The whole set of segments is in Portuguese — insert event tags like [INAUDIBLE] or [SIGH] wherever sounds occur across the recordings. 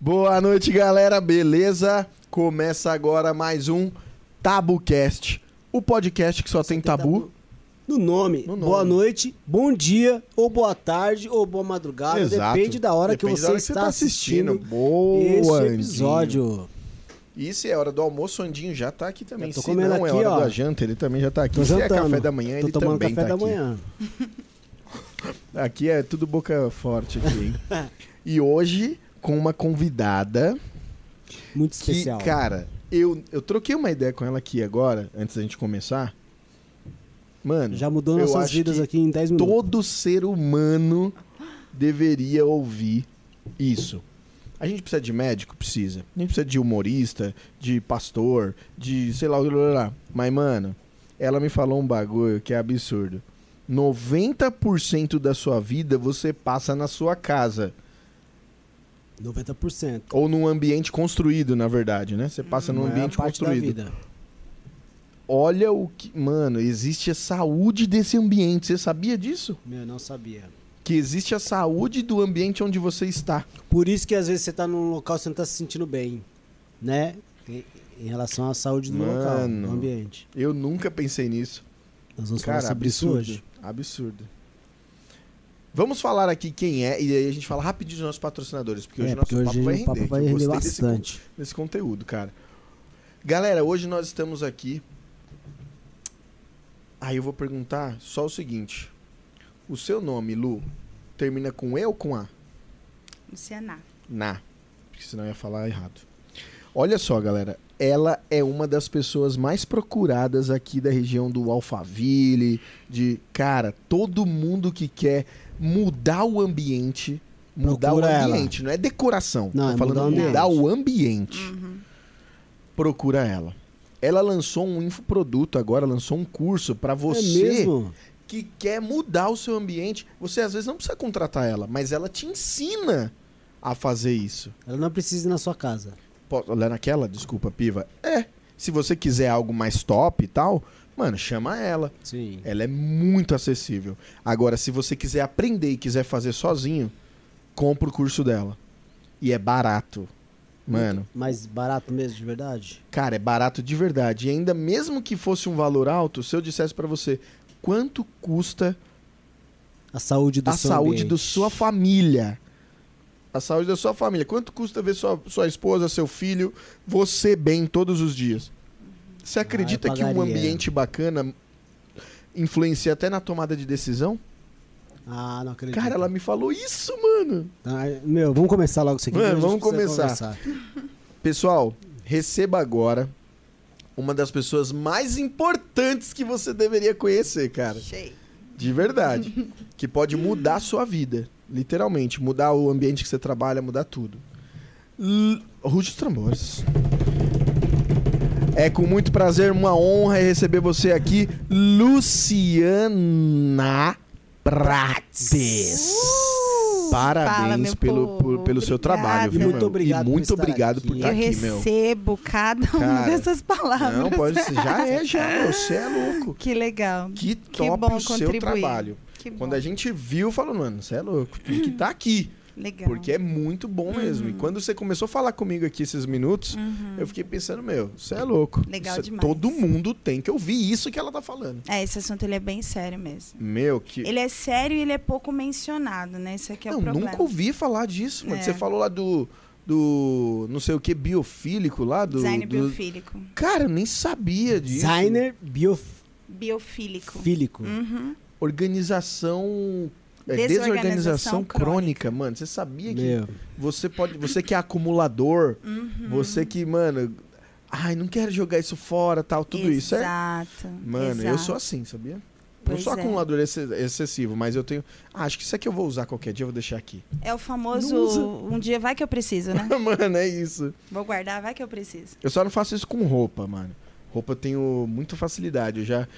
Boa noite, galera. Beleza? Começa agora mais um TabuCast. O podcast que só tem tabu. No nome. No nome. Boa noite, bom dia, ou boa tarde, ou boa madrugada. Exato. Depende da hora Depende que você hora que está tá assistindo, Boa, este Andinho. episódio. E se é hora do almoço, o Andinho já tá aqui também. Se comendo não é aqui, hora ó. da janta, ele também já tá aqui. Tô se é jantando. café da manhã, Tô ele tomando também café tá da aqui. manhã. [LAUGHS] Aqui é tudo boca forte aqui, hein? [LAUGHS] e hoje, com uma convidada Muito que, especial. cara, eu, eu troquei uma ideia com ela aqui agora, antes da gente começar. Mano, Já mudou nossas vidas aqui em 10 minutos. todo ser humano deveria ouvir isso. A gente precisa de médico? Precisa. A gente precisa de humorista, de pastor, de sei lá, blá, blá, blá. mas mano, ela me falou um bagulho que é absurdo. 90% da sua vida você passa na sua casa. 90%. Ou num ambiente construído, na verdade, né? Você passa num Maior ambiente construído. Olha o que. Mano, existe a saúde desse ambiente. Você sabia disso? Meu, não sabia. Que existe a saúde do ambiente onde você está. Por isso que às vezes você tá num local e você não tá se sentindo bem, né? Em, relação à saúde do local, Mano. do ambiente. Eu nunca pensei nisso. Nós vamos Cara, falar sobre absurdo. isso hoje. Absurdo. Vamos falar aqui quem é e aí a gente fala rapidinho dos nossos patrocinadores, porque hoje é, o nosso papo hoje vai o render. papo vai que eu render gostei desse bastante. desse conteúdo, cara. Galera, hoje nós estamos aqui. Aí eu vou perguntar só o seguinte: o seu nome, Lu, termina com E ou com A? Luciana. Na. Porque senão eu ia falar errado. Olha só, galera. Ela é uma das pessoas mais procuradas aqui da região do Alphaville. De, cara, todo mundo que quer mudar o ambiente. Mudar Procura o ela. ambiente, não é decoração. Não, Tô é falando mudar o ambiente. mudar o ambiente. Uhum. Procura ela. Ela lançou um infoproduto agora, lançou um curso pra É você mesmo? que quer mudar o seu ambiente. Você às vezes não precisa contratar ela, mas ela te ensina a fazer isso. Ela não precisa ir na sua casa. Po- Olha naquela, desculpa, piva. É. Se você quiser algo mais top e tal, mano, chama ela. Sim. Ela é muito acessível. Agora, se você quiser aprender e quiser fazer sozinho, compra o curso dela. E é barato. Mano, Mais barato mesmo, de verdade? cara, é barato de verdade. E ainda mesmo que fosse um valor alto, se eu dissesse pra você quanto custa A saúde do a saúde ambiente. da sua família. A saúde da sua família. Quanto custa ver sua, sua esposa, seu filho, você bem todos os dias? Você acredita que um ambiente bacana influencia até na tomada de decisão? Ah, não acredito. Cara, ela me falou isso, mano. Ah, meu, vamos começar logo isso aqui. Mano, vamos começar. Pessoal, receba agora uma das pessoas mais importantes que você deveria conhecer, cara. Cheio. De verdade. que pode mudar a sua vida. Literalmente. Mudar o ambiente que você trabalha, mudar tudo. L... Rude os tambores. É com muito prazer, uma honra receber você aqui, Luciana Prates. Fala, Parabéns meu pelo, por- pelo seu trabalho, viu, Muito meu? obrigado E por muito estar obrigado por estar Eu aqui, meu. recebo cada uma dessas palavras. Não, pode ser. Já é, já, meu. Você é louco. Que legal. Que top bom o seu contribuir. trabalho. Que bom. Quando a gente viu, falou, mano, você é louco, tem que estar aqui. [CLEARS THROAT] Legal. Porque é muito bom mesmo. E quando você começou a falar comigo aqui esses minutos, Uhum. eu fiquei pensando, meu, você é louco. Legal Cê- demais. Todo mundo tem que ouvir isso que ela tá falando. É, esse assunto ele é bem sério mesmo. Meu, que. Ele é sério e ele é pouco mencionado, né? Isso aqui é não, o problema. nunca ouvi falar disso, mano. É. Você falou lá do. Do. Não sei o que, biofílico lá, do. Design do- biofílico. Cara, eu nem sabia disso. Designer biofílico. Biofílico. Uhum. Organização. É, Desorganização desorganização crônica, mano. Você sabia que Meu. você pode. Você que é acumulador, Uhum. você que, mano. Ai, não quero jogar isso fora, tal, tudo isso. É, Exato. Mano, eu exato. sou assim, sabia? não sou é. acumulador ex- excessivo, mas eu tenho. Ah, acho que isso aqui eu vou usar qualquer dia, eu vou deixar aqui. É o famoso um dia vai que eu preciso, né? [LAUGHS] mano, é isso. Vou guardar, vai que eu preciso. Eu só não faço isso com roupa, mano. Roupa eu tenho muita facilidade. Eu já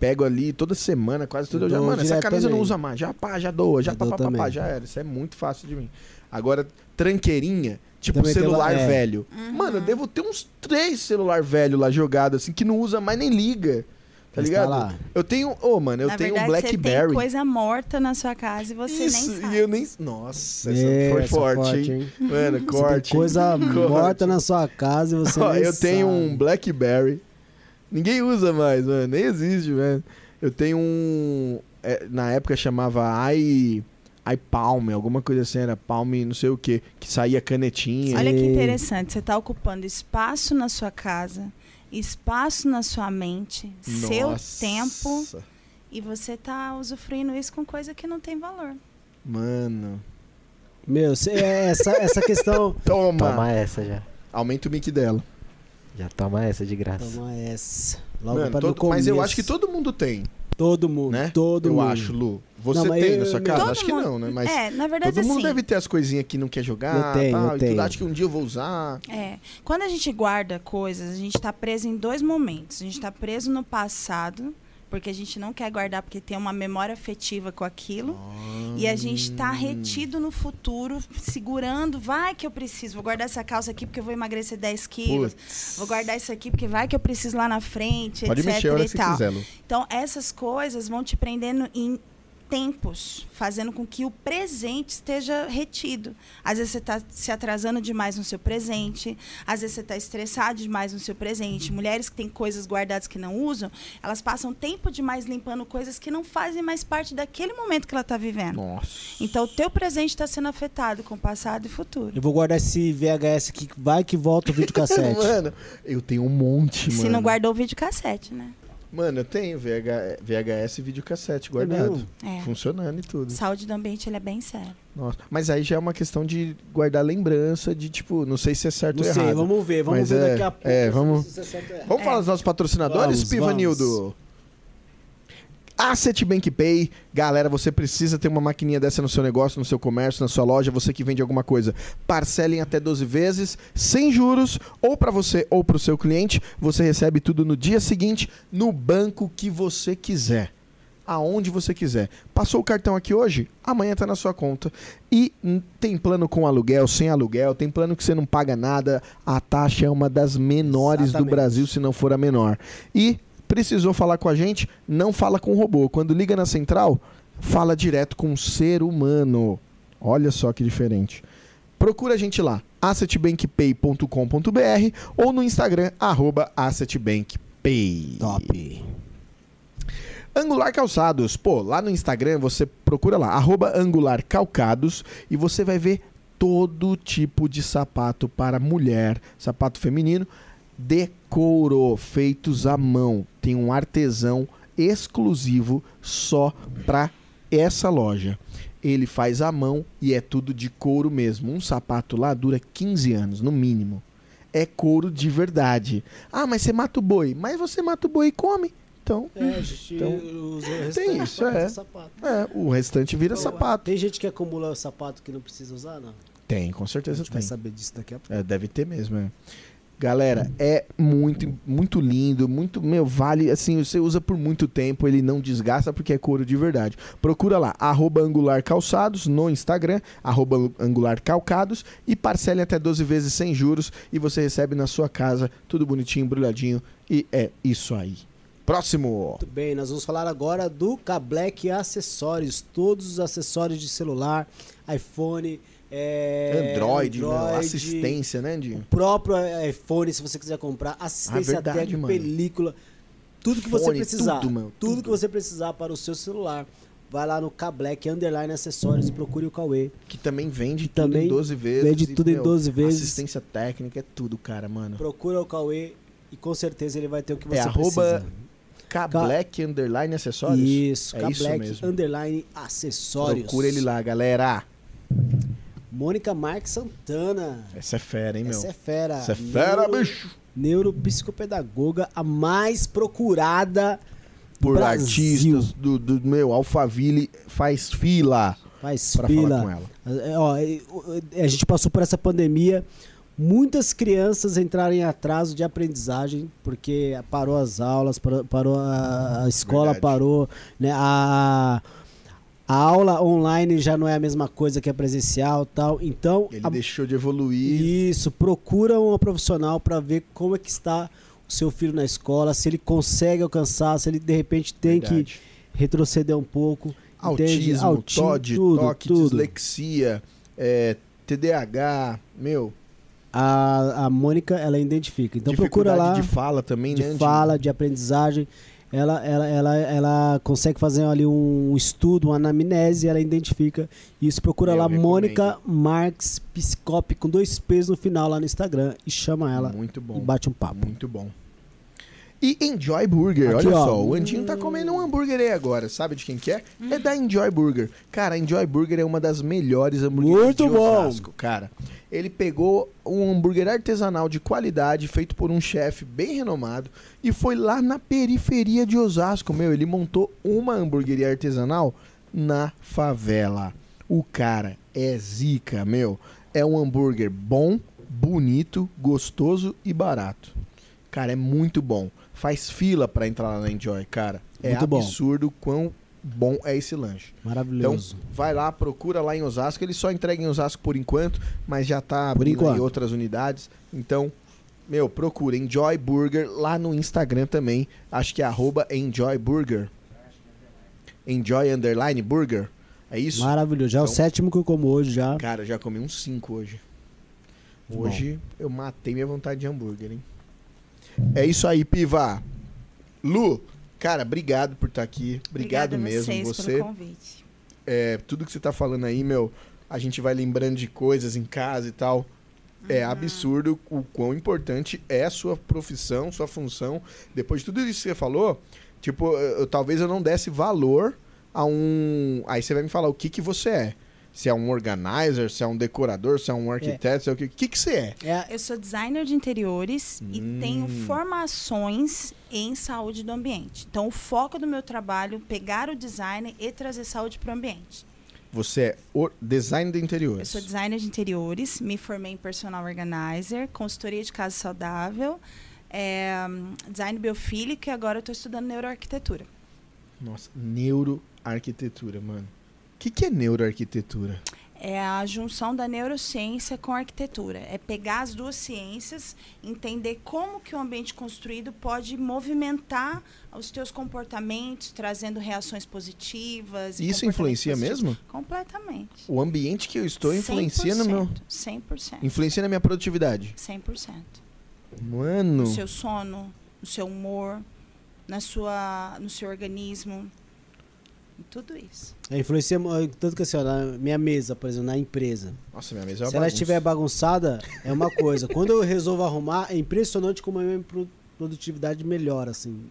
pego ali toda semana, quase tudo. Eu já, mano, essa camisa eu não também. usa mais. Já pá, já doa, já pá, pá, pá, pá, também. já era. Isso é muito fácil de mim. Agora, tranqueirinha, tipo Também celular é. velho. Uhum. Mano, eu devo ter uns três celular velho lá jogado, assim, que não usa mais nem liga. Tá ligado? Eu tenho. Ô, mano, eu na tenho verdade, um Você Blackberry. tem coisa morta na sua casa e você Isso, nem e sabe. eu nem. Nossa, É, foi essa forte, forte, hein? Mano, Você corte. tem coisa [LAUGHS] morta na sua casa e você Ó, nem eu tenho sabe. um Blackberry. Ninguém usa mais, mano. Nem existe, velho. Eu tenho um. é, na época chamava i. iPalm, alguma coisa assim, era Palm, não sei o que, que saía canetinha. Olha que Sei. interessante, você está ocupando espaço na sua casa, espaço na sua mente, seu Nossa. tempo e você está usufruindo isso com coisa que não tem valor. Mano. Meu, cê- é essa, essa questão. [LAUGHS] Toma! Toma essa já. Aumenta o mic dela. Já toma essa de graça. Toma essa. Logo Mano, todo- no mas eu começo. acho que todo mundo tem, Todo mundo, né? todo eu mundo. acho, Lu. Você Não, tem eu- na sua eu- casa? Acho que mundo- não, né? Mas é, na verdade todo mundo assim, deve ter as coisinhas que não quer jogar, Eu tenho, tal, eu e tenho. tudo acho que um dia eu vou usar. É. Quando a gente guarda coisas, a gente está preso em dois momentos. A gente está preso no passado, porque a gente não quer guardar porque tem uma memória afetiva com aquilo. E a gente está Hum. retido no futuro, segurando. Vai que eu preciso. Vou guardar essa calça aqui porque eu vou emagrecer 10 quilos. Vou guardar isso aqui porque vai que eu preciso lá na frente, Pode etc mexer e tal. quiser. Então, essas coisas vão te prendendo em tempos, fazendo com que o presente esteja retido. Às vezes você está se atrasando demais no seu presente, às vezes você está estressado demais no seu presente. Mulheres que têm coisas guardadas que não usam, elas passam tempo demais limpando coisas que não fazem mais parte daquele momento que ela está vivendo. Nossa. Então, o teu presente está sendo afetado com o passado e futuro. Eu vou guardar esse VHS aqui, vai que volta o videocassete. [LAUGHS] Mano, eu tenho um monte, mano. Se não guardou o videocassete, né? Mano, eu tenho VH, VHS e videocassete guardado. mesmo? É. Funcionando e tudo. Saúde do ambiente, ele é bem sério. Nossa. Mas aí já é uma questão de guardar lembrança de, tipo, não sei se é certo Não ou sei, errado. vamos ver, vamos Mas ver é- daqui a pouco. é, vamos- se é certo ou errado. Vamos É. falar dos nossos patrocinadores, Vamos, Pivanildo? Asset Bank Pay, galera, você precisa ter uma maquininha dessa no seu negócio, no seu comércio, na sua loja, você que vende alguma coisa. Parcelem até 12 vezes, sem juros, ou para você ou para o seu cliente. Você recebe tudo no dia seguinte, no banco que você quiser. Aonde você quiser. Passou o cartão aqui hoje? Amanhã tá na sua conta. E tem plano com aluguel, sem aluguel, tem plano que você não paga nada. A taxa é uma das menores do Exatamente. Brasil, se não for a menor. E precisou falar com a gente, não fala com o robô. Quando liga na central, fala direto com um ser humano. Olha só que diferente. Procura a gente lá, assetbankpay.com.br ou no Instagram, arroba assetbankpay. Top. Angular Calçados. Pô, lá no Instagram você procura lá, arroba Angular Calcados, e você vai ver todo tipo de sapato para mulher, sapato feminino, de couro, feitos à mão. Tem um artesão exclusivo só para essa loja. Ele faz à mão e é tudo de couro mesmo. Um sapato lá dura 15 anos, no mínimo. É couro de verdade. Ah, mas você mata o boi. Mas você mata o boi e come. Então, É, a gente Então, tem isso, é. sapato. é, o restante vira sapato. Tem gente que acumula o sapato que não precisa usar, não? Tem, com A certeza gente vai tem. saber disso daqui a pouco. É, deve ter mesmo, é. Galera, é muito, muito lindo, muito, meu, vale, assim, você usa por muito tempo, ele não desgasta porque é couro de verdade. Procura lá, arroba Angular Calçados no Instagram, arroba Angular Calcados e parcele até 12 vezes sem juros e você recebe na sua casa, tudo bonitinho, embrulhadinho e é isso aí. Próximo! Muito bem, nós vamos falar agora do Cablec Acessórios. Todos os acessórios de celular, iPhone, é, Android, meu, Android, assistência, né, Di? O próprio iPhone, se você quiser comprar, assistência Ah, verdade, técnica, mano. película, tudo que você Fone, precisar. tudo, mano, tudo tudo. que você precisar para o seu celular. Vai lá no Cablec Underline Acessórios e procure o Cauê. Que também vende Que tudo também em 12 vezes. vende e, tudo em 12 vezes. Assistência técnica é tudo, cara, mano. Procura o Cauê e com certeza ele vai ter o que você É precisa. K-Black Underline Acessórios? Isso, é mesmo. Underline Acessórios. Procura ele lá, galera. Mônica Marques Santana. Essa é fera, hein, meu? Essa é fera. Essa é fera, Neuro- bicho. Neuropsicopedagoga, a mais procurada Por Brasil. artistas do, do meu Alphaville, faz fila Faz pra fila. falar com ela. É, ó, é, é, a gente passou por essa pandemia. Muitas crianças entraram em atraso de aprendizagem, porque parou as aulas, parou, parou a, a escola, Verdade. parou. Né, a, a aula online já não é a mesma coisa que a presencial tal. Então, Ele a- deixou de evoluir. isso, procura uma profissional para ver como é que está o seu filho na escola, se ele consegue alcançar, se ele de repente tem Verdade. que retroceder um pouco. Autismo, Auti- TOD, tudo, toque, tudo. dislexia, é, TDAH, meu, A, a Mônica, ela identifica. Então procura lá de fala também, de né? fala, de aprendizagem. Ela, ela, ela, ela consegue fazer ali um estudo, uma anamnese, ela identifica isso. Procura Eu lá, recomendo. Mônica Marques Psicop, com dois P's no final lá no Instagram, e chama ela Muito e bom. bate um papo. Muito bom. E Enjoy Burger, Aqui, olha ó. só, o Antinho tá comendo um hambúrguer aí agora, sabe de quem que é? É da Enjoy Burger. Cara, a Enjoy Burger é uma das melhores hambúrgueres Muito de bom. Osasco, cara. Ele pegou um hambúrguer artesanal de qualidade, feito por um chefe bem renomado, e foi lá na periferia de Osasco, meu, ele montou uma hambúrgueria artesanal na favela. O cara é zica, meu. É um hambúrguer bom, bonito, gostoso e barato. Cara, é muito bom. Faz fila pra entrar lá na Enjoy, cara. É Muito bom. absurdo quão bom é esse lanche. Então, Maravilhoso. vai lá, procura lá em Osasco. Ele só entrega em Osasco por enquanto, mas já tá Por abrindo em outras unidades. Então, meu, procura Enjoy Burger lá no Instagram também. Acho que é arroba Enjoy Burger. Enjoy Underline Burger. É isso? Maravilhoso. Já é o Então- sétimo que eu como hoje já. Cara, já comi uns 5 hoje. Bom. Hoje eu matei minha vontade de hambúrguer, hein? É isso aí, Piva. Lu, cara, obrigado por estar aqui. Obrigado Obrigada mesmo. vocês Você, pelo convite. é, tudo que você tá falando aí, meu, a gente vai lembrando de coisas em casa e tal. É Uhum. absurdo o quão importante é a sua profissão, sua função. Depois de tudo isso que você falou, tipo, eu, eu- talvez eu não desse valor a um. Aí você vai me falar o que que você é. Se é um organizer, se é um decorador, se é um arquiteto, se é o que. O que que você é? É, Eu sou designer de interiores Hum. e tenho formações em saúde do ambiente. Então, o foco do meu trabalho é pegar o design e trazer saúde para o ambiente. Você é o design de interiores. Eu sou designer de interiores, me formei em personal organizer, consultoria de casa saudável, é, design biofílico e agora estou estudando neuroarquitetura. Nossa, neuroarquitetura, mano. O que, que é neuroarquitetura? É a junção da neurociência com a arquitetura. É pegar as duas ciências, entender como que o ambiente construído pode movimentar os teus comportamentos, trazendo reações positivas. e Isso influencia positivos. mesmo? Completamente. O ambiente que eu estou influencia no meu. 100%. Influencia na minha produtividade. 100%. Mano. No seu sono, no seu humor, na sua, no seu organismo. Em tudo isso. é, influencia mu- tanto que assim, ó, na minha mesa, por exemplo, na empresa. Nossa, minha mesa é uma Se ela bagunça. estiver bagunçada, é uma coisa. Quando eu resolvo arrumar, é impressionante como a minha pro- produtividade melhora, assim.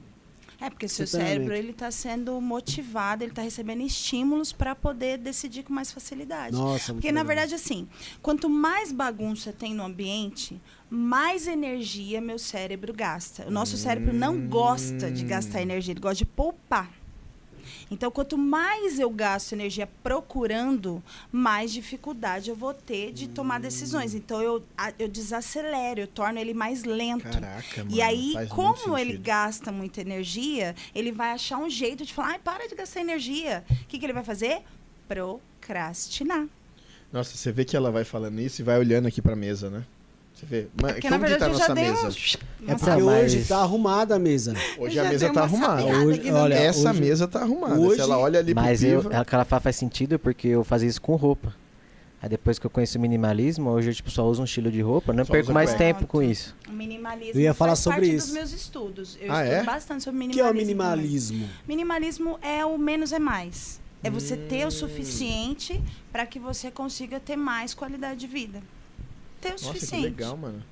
É porque seu cérebro ele está sendo motivado, ele está recebendo estímulos para poder decidir com mais facilidade. Nossa, Porque, na legal. verdade, assim, quanto mais bagunça tem no ambiente, mais energia meu cérebro gasta. O nosso cérebro não gosta de gastar energia, ele gosta de poupar. Então, quanto mais eu gasto energia procurando, mais dificuldade eu vou ter de tomar decisões. Então, eu, a- eu desacelero, eu torno ele mais lento. Caraca, mano. E aí, como ele gasta muita energia, ele vai achar um jeito de falar, ai, para de gastar energia. O que, que ele vai fazer? Procrastinar. Nossa, você vê que ela vai falando isso e vai olhando aqui pra mesa, né? Você vê. Mas Porque, que tá a verdade, eu já nossa dei mesa? um... É porque mas- hoje tá arrumada a mesa. Hoje a já mesa dei tá uma arrumada. sapeada Hoje- aqui no olha, meio. Essa hoje- mesa tá arrumada. hoje- Se ela olha ali pro Mas eu, Piva... o que ela fala faz sentido porque eu fazia isso com roupa. Aí depois que eu conheci o minimalismo, hoje eu tipo, só uso um estilo de roupa, não Só perco usa mais cueca. tempo com isso. O minimalismo Eu ia falar faz sobre parte isso. dos meus estudos. Eu Ah, estudo é? bastante sobre O que é minimalismo. o também. minimalismo? Minimalismo é o menos é mais. É você ter Hum. o suficiente para que você consiga ter mais qualidade de vida. Ter o Nossa, que suficiente. legal, mano.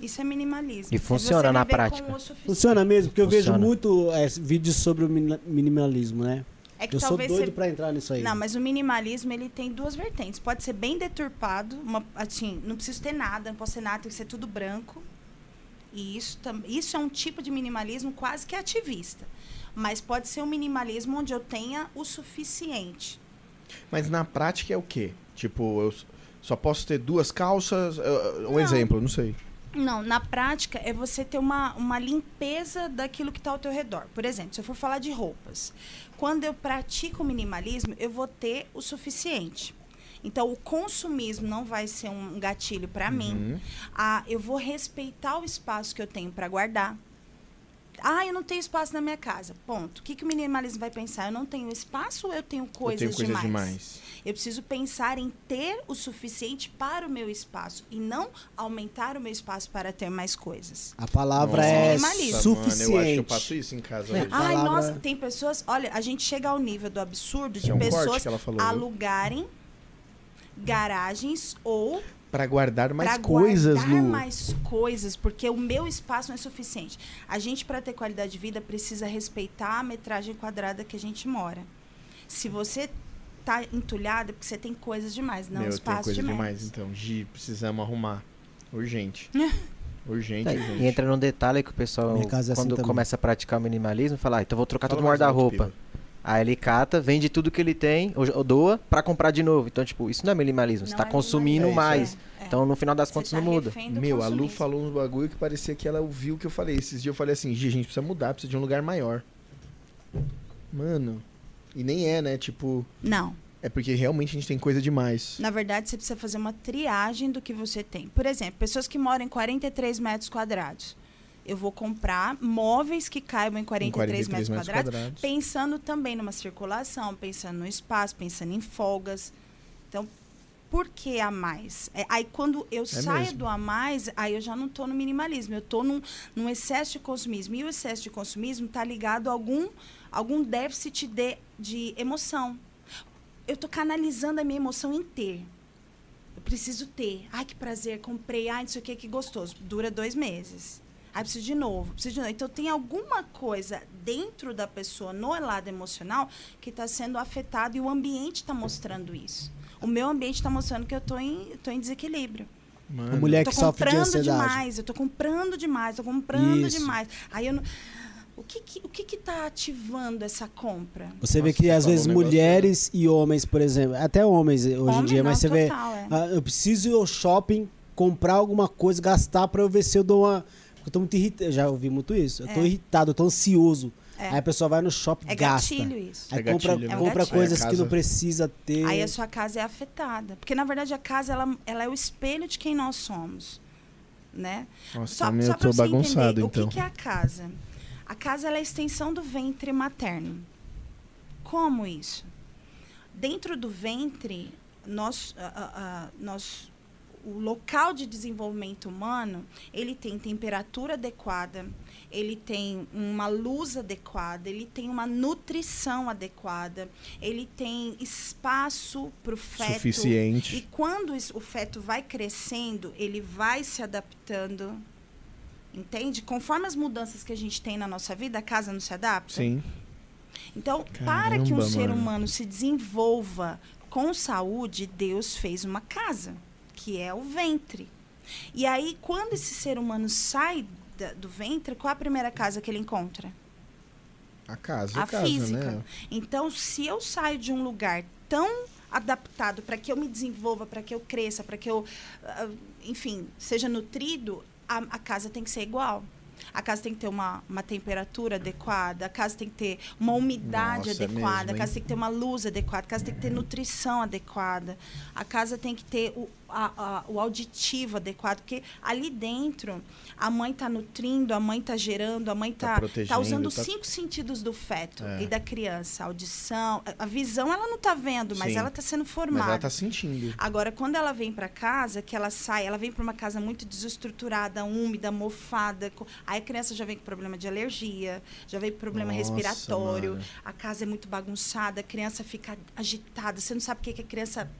Isso é minimalismo. E funciona na prática. Funciona mesmo, porque eu Funciona. vejo muito é, vídeos sobre o mini- minimalismo, né? É que Eu sou doido você pra entrar nisso aí. Não, mas o minimalismo ele tem duas vertentes. Pode ser bem deturpado, uma, assim, não preciso ter nada, não posso ter nada, tem que ser tudo branco. E isso, isso é um tipo de minimalismo quase que ativista. Mas pode ser um minimalismo onde eu tenha o suficiente. Mas na prática é o quê? Tipo, eu só posso ter duas calças? Uh, Um Não. exemplo, não sei. Não, na prática é você ter uma, uma limpeza daquilo que está ao teu redor. Por exemplo, se eu for falar de roupas, quando eu pratico o minimalismo, eu vou ter o suficiente. Então, o consumismo não vai ser um gatilho para mim. Uhum. Ah, eu vou respeitar o espaço que eu tenho para guardar. Ah, eu não tenho espaço na minha casa. Ponto. O que, que o minimalismo vai pensar? Eu não tenho espaço ou eu tenho coisas, eu tenho coisas demais? demais. Eu preciso pensar em ter o suficiente para o meu espaço e não aumentar o meu espaço para ter mais coisas. A palavra Nossa, é minimalismo. suficiente. Mano, eu acho que eu passo isso em casa É. hoje. Ai, palavra- nossa, tem pessoas. Olha, a gente chega ao nível do absurdo de é um pessoas que ela falou, viu? alugarem garagens ou Pra guardar mais para coisas, guardar Lu. mais coisas, porque o meu espaço não é suficiente. A gente, para ter qualidade de vida, precisa respeitar a metragem quadrada que a gente mora. Se você tá entulhado, é porque você tem coisas demais, não Meu, eu tenho espaço coisa demais. demais, então. Gi, precisamos arrumar. Urgente. [LAUGHS] urgente, É, urgente. e entra num detalhe que o pessoal, é assim quando também. começa a praticar o minimalismo, fala, ah, então vou trocar Fala todo o guarda-roupa. Aí ele cata, vende tudo que ele tem, ou, ou doa, pra comprar de novo. Então, tipo, isso não é minimalismo, você Não tá é consumindo mais. É, é. Então, no final das Você contas, tá não muda. Meu, a Lu falou uns bagulho que parecia que ela ouviu o que eu falei. Esses dias eu falei assim, Gi, a gente precisa mudar, precisa de um lugar maior. Mano. E nem é, né? Tipo, Não. é porque realmente a gente tem coisa demais. Na verdade, você precisa fazer uma triagem do que você tem. Por exemplo, pessoas que moram em 43 metros quadrados. Eu vou comprar móveis que caibam em 43, metros, quadrados, pensando também numa circulação, pensando no espaço, pensando em folgas. Então, por que a mais? É, aí, quando eu saio mesmo. do a mais, aí eu já não estou no minimalismo, eu estou num, num excesso de consumismo. E o excesso de consumismo está ligado a algum, algum déficit de, de emoção. Eu estou canalizando a minha emoção em ter. Eu preciso ter. Ai, que prazer, comprei. Ai, não sei o que, que gostoso. Dura dois meses. Ai, preciso de novo, preciso de novo. Então, tem alguma coisa dentro da pessoa, no lado emocional, que está sendo afetado e o ambiente está mostrando isso. O meu ambiente está mostrando que eu estou em, tô em desequilíbrio. Mano, A mulher tô que sofre de comprando ansiedade. demais, eu tô comprando demais, tô comprando Isso. demais. Aí eu não... O que que, o que que tá ativando essa compra? Você vê que você às vezes um negócio mulheres e homens, por exemplo, até homens hoje em dia, mas não, você vê, total, é. ah, eu preciso ir ao shopping, comprar alguma coisa, gastar pra eu ver se eu dou uma. Porque eu tô muito irritado, já ouvi muito isso. Eu tô É. irritado, eu tô ansioso. É. Aí a pessoa vai no shopping É gasta. gatilho isso. Aí É compra, gatilho, né? compra É um gatilho. coisas Aí a que não casa- precisa ter. Aí a sua casa é afetada. Porque, na verdade, a casa ela, ela é o espelho de quem nós somos. Né? Nossa, Só, também só eu pra tô você bagunçado, entender, então. o que, que é a casa? A casa ela é a extensão do ventre materno. Como isso? Dentro do ventre, nós, ah, ah, nós, o local de desenvolvimento humano, ele tem temperatura adequada, ele tem uma luz adequada, ele tem uma nutrição adequada, ele tem espaço para o feto. Suficiente. E quando o feto vai crescendo, ele vai se adaptando. Entende? Conforme as mudanças que a gente tem na nossa vida, a casa não se adapta. Sim. Então, para que um Caramba, ser mano. humano se desenvolva com saúde, Deus fez uma casa, que é o ventre. E aí, quando esse ser humano sai da- do ventre, qual é a primeira casa que ele encontra? A casa, a a casa, física. né? Então, se eu saio de um lugar tão adaptado para que eu me desenvolva, para que eu cresça, para que eu, ah, enfim, seja nutrido, a, a casa tem que ser igual. A casa tem que ter uma, uma temperatura adequada, a casa tem que ter uma umidade Nossa, é adequada, mesmo, a casa tem que ter uma luz adequada, a casa tem que ter nutrição adequada, a casa tem que ter o, a- a- o auditivo adequado, porque ali dentro a mãe está nutrindo, a mãe está gerando, a mãe Tá está protegendo, usando os tá- cinco sentidos do feto É. e da criança, a audição, a- visão ela não está vendo, mas Sim. ela está sendo Mas formada. ela tá sentindo. Agora, quando ela vem para casa, que ela sai, ela vem para uma casa muito desestruturada, úmida, mofada, co- aí a criança já vem com problema de alergia, já vem com problema Nossa, respiratório, mano. a casa é muito bagunçada, a criança fica agitada, você não sabe o que, que a criança.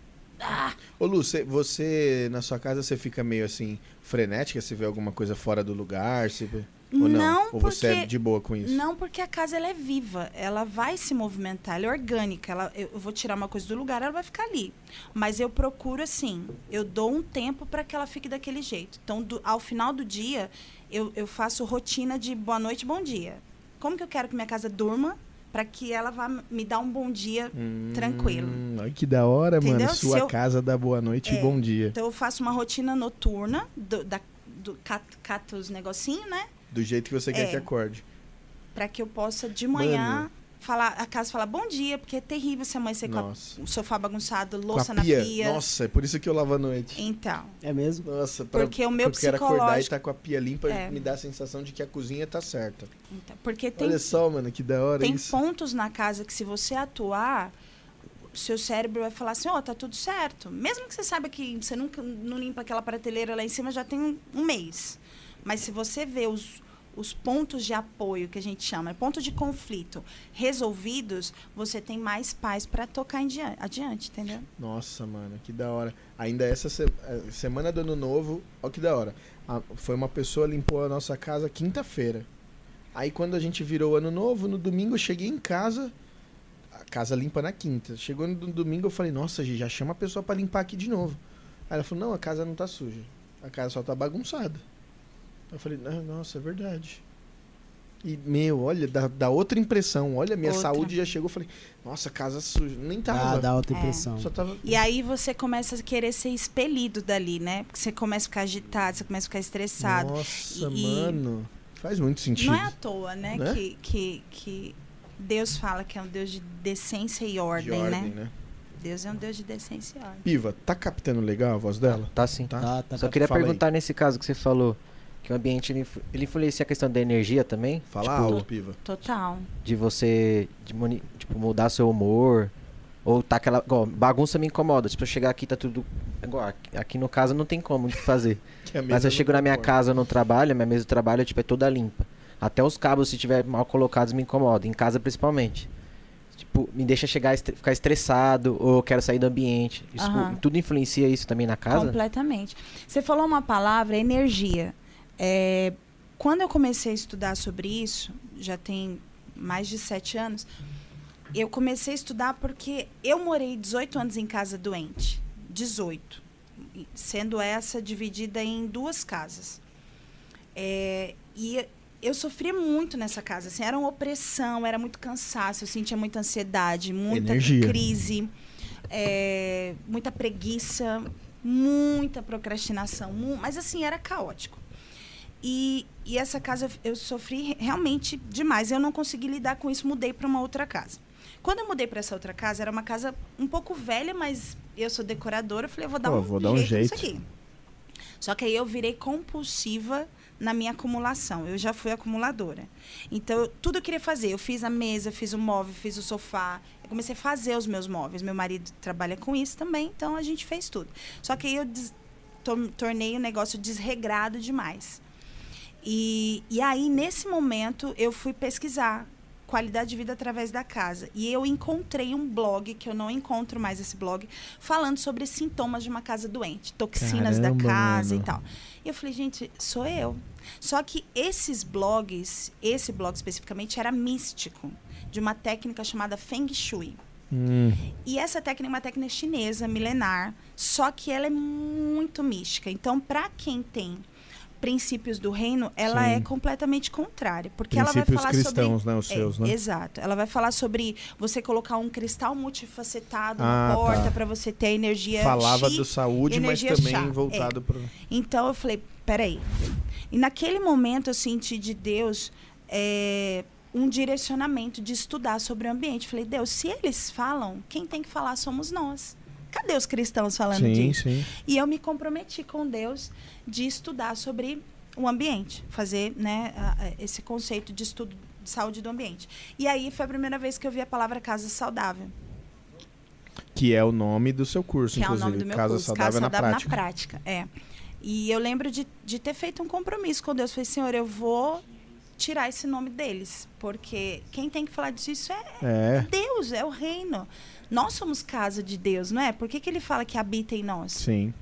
Ah, Ô Lu, cê- você, na sua casa, você fica meio assim, frenética? Você vê alguma coisa fora do lugar? Você... vê- Ou não? Não, Ou você é de boa com isso? Não, porque a casa ela é viva, ela vai se movimentar, ela é orgânica. Ela, eu eu vou tirar uma coisa do lugar, ela vai ficar ali. Mas eu procuro assim, eu dou um tempo para que ela fique daquele jeito. Então, do- ao final do dia, eu, eu faço rotina de boa noite, bom dia. Como que eu quero que minha casa durma para que ela vá me dar um bom dia tranquilo? Hum, Olha que da hora, mano. Entendeu? Sua Se eu- casa dá boa noite e É. bom dia. Então, eu faço uma rotina noturna, do, da, do, cat, cato os negocinhos, né? Do jeito que você quer É. que acorde. Para que eu possa de manhã Mano, falar, a casa fala bom dia, porque é terrível se amanhecer com a- Nossa. o sofá bagunçado, Com louça a na pia. pia. Nossa, é por isso que eu lavo à noite. Então, É mesmo? Nossa, pra, Porque o meu eu quero acordar e psicológico- tá com a pia limpa É. me dá a sensação de que a cozinha tá certa. então, porque tem Olha só, mano, que da hora tem isso. pontos na casa que se você atuar, seu cérebro vai falar assim, ó, tá tudo certo. Mesmo que você saiba que você nunca não limpa aquela prateleira lá em cima, já tem um, um mês. Mas se você vê os, os pontos de apoio, que a gente chama, pontos de conflito, resolvidos, você tem mais paz para tocar em dia- adiante, entendeu? Nossa, mano, que da hora. Ainda essa se- eh, semana do ano novo, ó que da hora. A- foi uma pessoa limpou a nossa casa quinta-feira. Aí quando a gente virou ano novo, no domingo eu cheguei em casa, a casa limpa na quinta. Chegou no domingo eu falei, nossa, já chama a pessoa pra limpar aqui de novo. Aí ela falou, não, a casa não tá suja. A casa só tá bagunçada. Eu falei, "Ah, nossa, é verdade. E, meu, olha, dá, dá outra impressão. Olha, minha Outra. saúde já chegou. Eu falei, nossa, casa suja. Nem tava. dá outra É. impressão. Só tava. E aí você começa a querer ser expelido dali, né? Porque você começa a ficar agitado, você começa a ficar estressado. Nossa, E- mano. Faz muito sentido. Não é à toa, né, Né? Que, que, que Deus fala que é um Deus de decência e ordem, De ordem, né? né? Deus é um Deus de decência e ordem. Piva, tá captando legal a voz dela? Tá sim. Tá. Tá, tá, Só queria Fala aí. perguntar nesse caso que você falou, que o ambiente ele, ele influencia a questão da energia também? Fala Tipo, alto, Piva. Total. de você de tipo, mudar seu humor. Ou tá aquela. Igual, bagunça me incomoda. Tipo, eu chegar aqui tá tudo. Igual, aqui, aqui no caso não tem como o [LAUGHS] que fazer. Mas eu chego na minha concorda. casa no trabalho, minha mesa de trabalho tipo, é toda limpa. Até os cabos, se tiver mal colocados, me incomodam. Em casa, principalmente. Tipo, me deixa chegar, estre- ficar estressado, ou eu quero sair do ambiente. Isso, Aham. Tudo influencia isso também na casa? Completamente. Você falou uma palavra, energia. É, quando eu comecei a estudar sobre isso, já tem mais de sete anos, eu comecei a estudar porque eu morei 18 anos em casa doente. 18. E Sendo essa dividida em duas casas. É, e eu sofria muito nessa casa. Assim, era uma opressão, era muito cansaço, eu sentia muita ansiedade, muita Energia. crise, é, muita preguiça, muita procrastinação. mas assim, era caótico. E, e essa casa eu, eu sofri re- realmente demais. Eu não consegui lidar com isso, mudei para uma outra casa. Quando eu mudei para essa outra casa, era uma casa um pouco velha, mas eu sou decoradora, eu falei, eu vou dar, Pô, um, vou dar um jeito nisso jeito. aqui. Só que aí eu virei compulsiva na minha acumulação. Eu já fui acumuladora. Então, eu- tudo eu queria fazer. Eu fiz a mesa, fiz o móvel, fiz o sofá. Eu comecei a fazer os meus móveis. Meu marido trabalha com isso também, então a gente fez tudo. Só que aí eu tornei o negócio desregrado demais. E, e aí, nesse momento, eu fui pesquisar qualidade de vida através da casa. E eu encontrei um blog, que eu não encontro mais esse blog, falando sobre sintomas de uma casa doente, toxinas da Caramba, casa mano. e tal. E eu falei, gente, sou eu. Só que esses blogs, esse blog especificamente, era místico, de uma técnica chamada Feng Shui. Hum, E essa técnica é uma técnica chinesa, milenar, só que ela é muito mística. Então, para quem tem princípios do reino, ela Sim. é completamente contrária, porque ela vai princípios falar cristãos, sobre né? Os é, seus, né? Exato. Ela vai falar sobre você colocar um cristal multifacetado Ah, na porta tá. para você ter energia Falava chi. do saúde, mas também chá. voltado pro. Então eu falei, peraí. E naquele momento eu senti de Deus é, um direcionamento de estudar sobre o ambiente. Falei, Deus, se eles falam, quem tem que falar somos nós. Cadê os cristãos falando Sim, disso? sim. E eu me comprometi com Deus de estudar sobre o ambiente, fazer né, esse conceito de estudo de saúde do ambiente. E aí foi a primeira vez que eu vi a palavra casa saudável, Que é o nome do seu curso, que é o inclusive. nome do meu Casa curso, Saudável, Casa na Saudável Prática. na Prática. É. E eu lembro de, de ter feito um compromisso com Deus. Falei, Senhor, eu vou tirar esse nome deles, porque quem tem que falar disso isso é É, Deus, é o reino. Nós somos casa de Deus, não é? Por que, que ele fala que habita em nós? sim.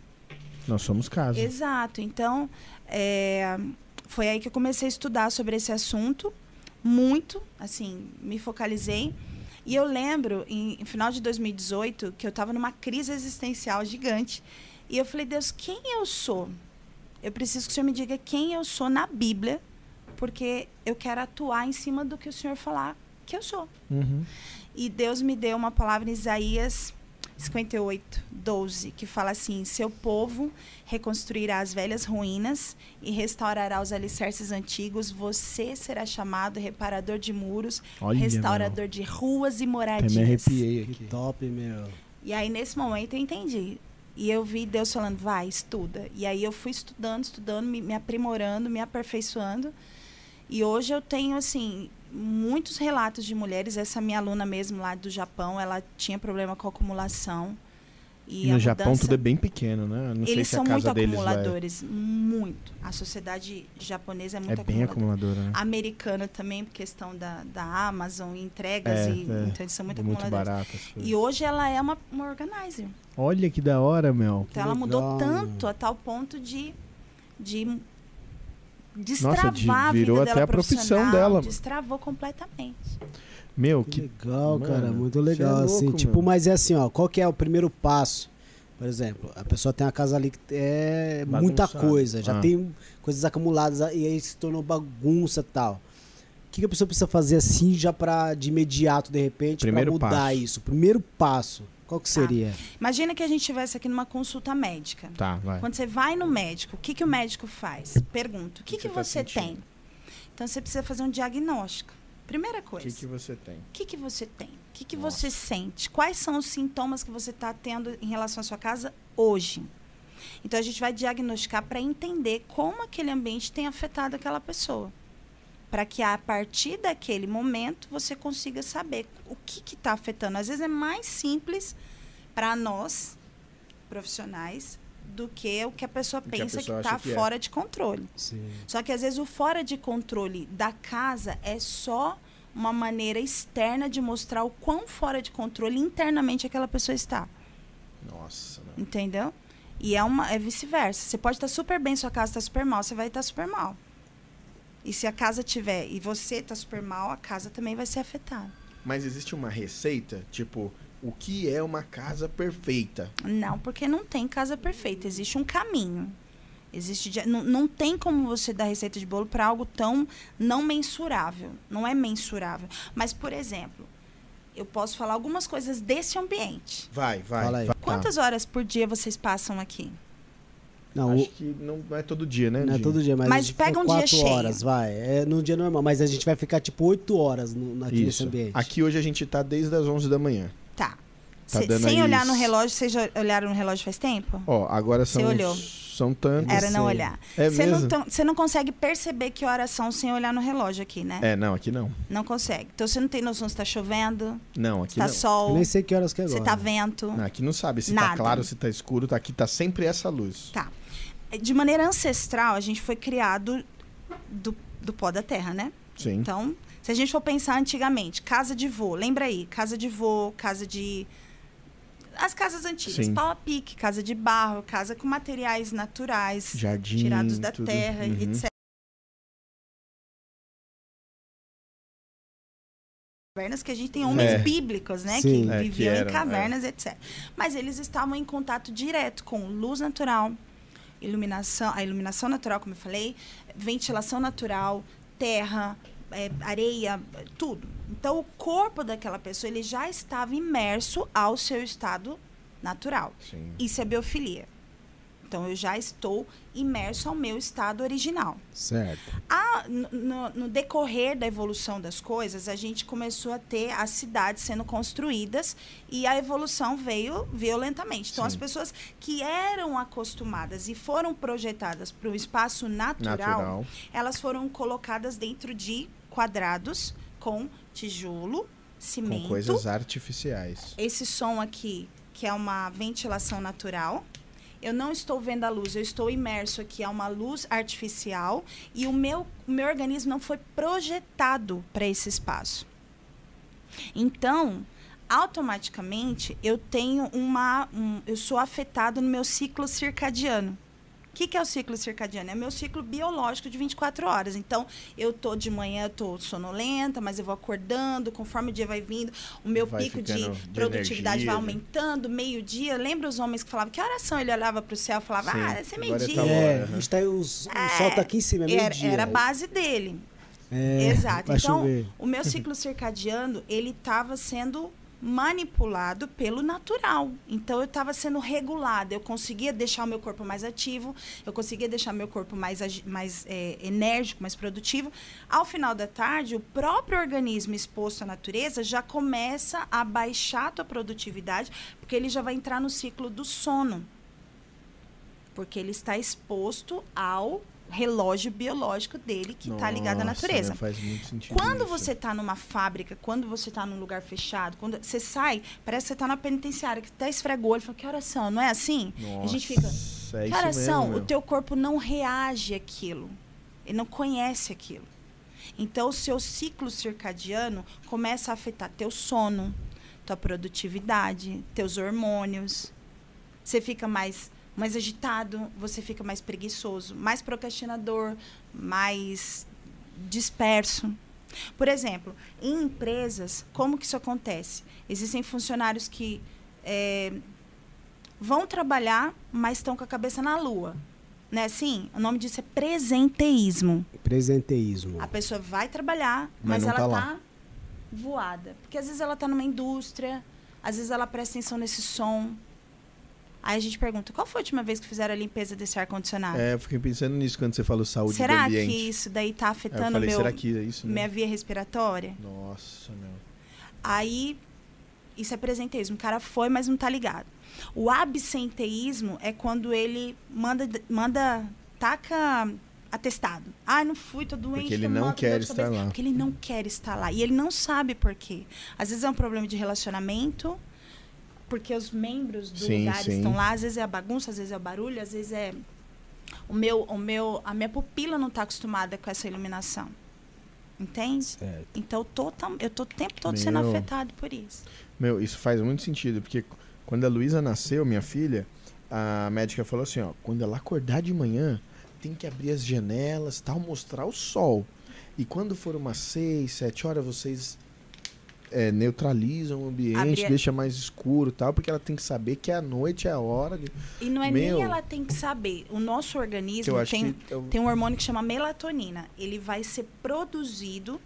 Nós somos casa. Exato. Então, é, foi aí que eu comecei a estudar sobre esse assunto, muito, assim, me focalizei. E eu lembro, em, em final de 2018, que eu estava numa crise existencial gigante. E eu falei, Deus, quem eu sou? Eu preciso que o Senhor me diga quem eu sou na Bíblia, porque eu quero atuar em cima do que o Senhor falar que eu sou. Uhum. E Deus me deu uma palavra em Isaías 58, 12, que fala assim: Seu povo reconstruirá as velhas ruínas e restaurará os alicerces antigos. Você será chamado reparador de muros, Olha, restaurador de ruas e meu. Até me moradias. arrepiei Que aqui. top, meu. E aí, nesse momento, eu entendi. E eu vi Deus falando, vai, estuda. E aí eu fui estudando, estudando, me, me aprimorando, me aperfeiçoando. E hoje eu tenho, assim, muitos relatos de mulheres. Essa minha aluna mesmo lá do Japão, ela tinha problema com acumulação. E, E no Japão mudança- tudo é bem pequeno, né? Não sei Eles se são a casa muito deles vai... acumuladores. Muito. A sociedade japonesa é É muito bem acumuladora. acumuladora, né? Americana também, por questão da, da Amazon, entregas. É, e, é. Então eles são muito, Muito acumuladores. E hoje ela é uma, uma organizer. Olha que da hora, meu. Então ela mudou legal, tanto meu. a tal ponto de, de destravar de- a virou vida até dela a profissão dela. Destravou completamente. Meu, Que que... legal, Mano, cara, muito é legal, assim, louco, tipo, meu. mas é assim, ó, qual que é o primeiro passo? Por exemplo, a pessoa tem uma casa ali que é muita Bagunçada. coisa, já Ah. tem coisas acumuladas e aí se tornou bagunça e tal. O que, que a pessoa precisa fazer assim já pra, de imediato, de repente, pra mudar passo. isso? Primeiro passo, qual que Tá. seria? Imagina que a gente estivesse aqui numa consulta médica. Tá, vai. Quando você vai no médico, o que, que o médico faz? Pergunta, o que, que que, você tá você tem? Então você precisa fazer um diagnóstico. Primeira O coisa. que, que você tem? O que, que você tem? O que, que Nossa. você sente? Quais são os sintomas que você está tendo em relação à sua casa hoje? Então a gente vai diagnosticar para entender como aquele ambiente tem afetado aquela pessoa. Para que a partir daquele momento você consiga saber o que está afetando. Às vezes é mais simples para nós, profissionais, do que o que a pessoa que a pensa pessoa que acha está que é. fora de controle. Sim. Só que às vezes o fora de controle da casa é só uma maneira externa de mostrar o quão fora de controle internamente aquela pessoa está. Nossa. Entendeu? E é, uma, é vice-versa. Você pode estar super bem, sua casa está super mal, você vai estar super mal. E se a casa tiver e você está super mal, a casa também vai ser afetada. Mas existe uma receita? Tipo, o que é uma casa perfeita? Não, porque não tem casa perfeita, existe um caminho. Existe não, não tem como você dar receita de bolo para algo tão não mensurável. Não é mensurável. Mas, por exemplo, eu posso falar algumas coisas desse ambiente. Vai, vai. Fala aí. vai. Quantas horas por dia vocês passam aqui? Não, Acho o- que não, não é todo dia, né? não é todo dia, mas, Mas a gente pega fica um dia quatro cheio. horas, vai. É num dia normal, mas a gente vai ficar tipo oito horas no, aqui nesse Isso. ambiente. Aqui hoje a gente tá desde as 11 da manhã. Tá. Tá Se- sem olhar no s- relógio, vocês já olharam no relógio faz tempo? Ó, agora são, Você olhou. são tantos. Era não olhar. É Você mesmo? não, não consegue perceber que horas são sem olhar no relógio aqui, né? É, não, aqui não. Não consegue. Então você não tem noção se tá chovendo, Não, aqui se tá não. Eu sol, nem sei que horas que é se agora. tá vento. Não, aqui não sabe se tá Nada. claro, se tá escuro, tá aqui tá sempre essa luz. Tá. De maneira ancestral, a gente foi criado do, do pó da terra, né? Sim. Então, se a gente for pensar antigamente, casa de vô, lembra aí, casa de vô, casa de. As casas antigas, Sim. pau a pique, casa de barro, casa com materiais naturais, Jardim. tirados da tudo. terra, Uhum. etc. Cavernas que a gente tem homens É. bíblicos, né? Sim. que É, que viviam eram, em cavernas, etc. Mas eles estavam em contato direto com luz natural, iluminação, a iluminação natural, como eu falei, ventilação natural, terra, é, areia, tudo. Então, o corpo daquela pessoa ele já estava imerso ao seu estado natural. Sim. Isso é biofilia. Então, eu já estou imerso ao meu estado original. Certo. No, no- no decorrer da evolução das coisas, a gente começou a ter as cidades sendo construídas e a evolução veio violentamente. Então, Sim. as pessoas que eram acostumadas e foram projetadas para o espaço natural, Natural. elas foram colocadas dentro de quadrados com tijolo, cimento. Com coisas artificiais. Esse som aqui, que é uma ventilação natural. Eu não estou vendo a luz, eu estou imerso aqui a uma luz artificial e o meu, o meu organismo não foi projetado para esse espaço. Então, automaticamente, eu tenho uma. um- eu sou afetado no meu ciclo circadiano. O que, que é o ciclo circadiano? É meu ciclo biológico de 24 horas. Então, eu tô de manhã, eu tô sonolenta, mas eu vou acordando, conforme o dia vai vindo, o meu Vai pico de, de produtividade vai energia, né? aumentando, meio-dia. Lembra os homens que falavam que oração ele olhava para o céu e falava, Sim, ah, esse é é meio-dia. É, gente tá, o, o sol É, tá aqui em cima, é era, meio-dia. era a base dele. É, Exato. vai Então, chover. o meu [LAUGHS] ciclo circadiano, ele estava sendo manipulado pelo natural. Então eu estava sendo regulada, eu conseguia deixar o meu corpo mais ativo, eu conseguia deixar meu corpo mais, mais é, enérgico, mais produtivo. Ao final da tarde, o próprio organismo exposto à natureza já começa a baixar a tua produtividade, porque ele já vai entrar no ciclo do sono. Porque ele está exposto ao relógio biológico dele que está ligado à Nossa, natureza. Faz muito sentido. Quando isso. você está numa fábrica, quando você está num lugar fechado, quando você sai, parece que você está na penitenciária, que até esfregou, ele fala, que horas são? Não é assim? Nossa, a gente fica, é que horas são? O teu corpo não reage àquilo. Ele não conhece aquilo. Então, o seu ciclo circadiano começa a afetar teu sono, tua produtividade, teus hormônios. Você fica mais, mais agitado, você fica mais preguiçoso, mais procrastinador, mais disperso. Por exemplo, em empresas, como que isso acontece? Existem funcionários que eh, vão trabalhar, mas estão com a cabeça na lua. Né? Assim, o nome disso é presenteísmo. Presenteísmo. A pessoa vai trabalhar, Mas mas, ela tá tá, voada. Porque às vezes ela tá numa indústria, às vezes ela presta atenção nesse som. Aí a gente pergunta, qual foi a última vez que fizeram a limpeza desse ar-condicionado? É, eu fiquei pensando nisso quando você falou saúde do Será que ambiente. isso daí tá Aí eu afetando falei, meu, será que é isso? né? minha via respiratória? Nossa, meu. Aí, isso é presenteísmo. O cara foi, mas não tá ligado. O absenteísmo é quando ele manda, manda taca atestado. Ah, não fui, tô doente. Porque ele não mal, quer estar cabeça. lá. Porque ele não quer estar lá. E ele não sabe por quê. Às vezes é um problema de relacionamento, porque os membros do Sim, lugar sim. estão lá. Às vezes é a bagunça, às vezes é o barulho, às vezes é... O meu, o meu, a minha pupila não está acostumada com essa iluminação. Entende? Certo. Então, eu tô, eu tô o tempo todo sendo Meu. afetado por isso. Meu, isso faz muito sentido, porque quando a Luísa nasceu, minha filha, a médica falou assim, ó, quando ela acordar de manhã, tem que abrir as janelas, tal, mostrar o sol. E quando for umas seis, sete horas, vocês é, neutralizam o ambiente, deixa mais escuro, tal, porque ela tem que saber que a noite é a hora de... E não é Meu. nem ela tem que saber. O nosso organismo tem, eu- tem um hormônio que chama melatonina. Ele vai ser produzido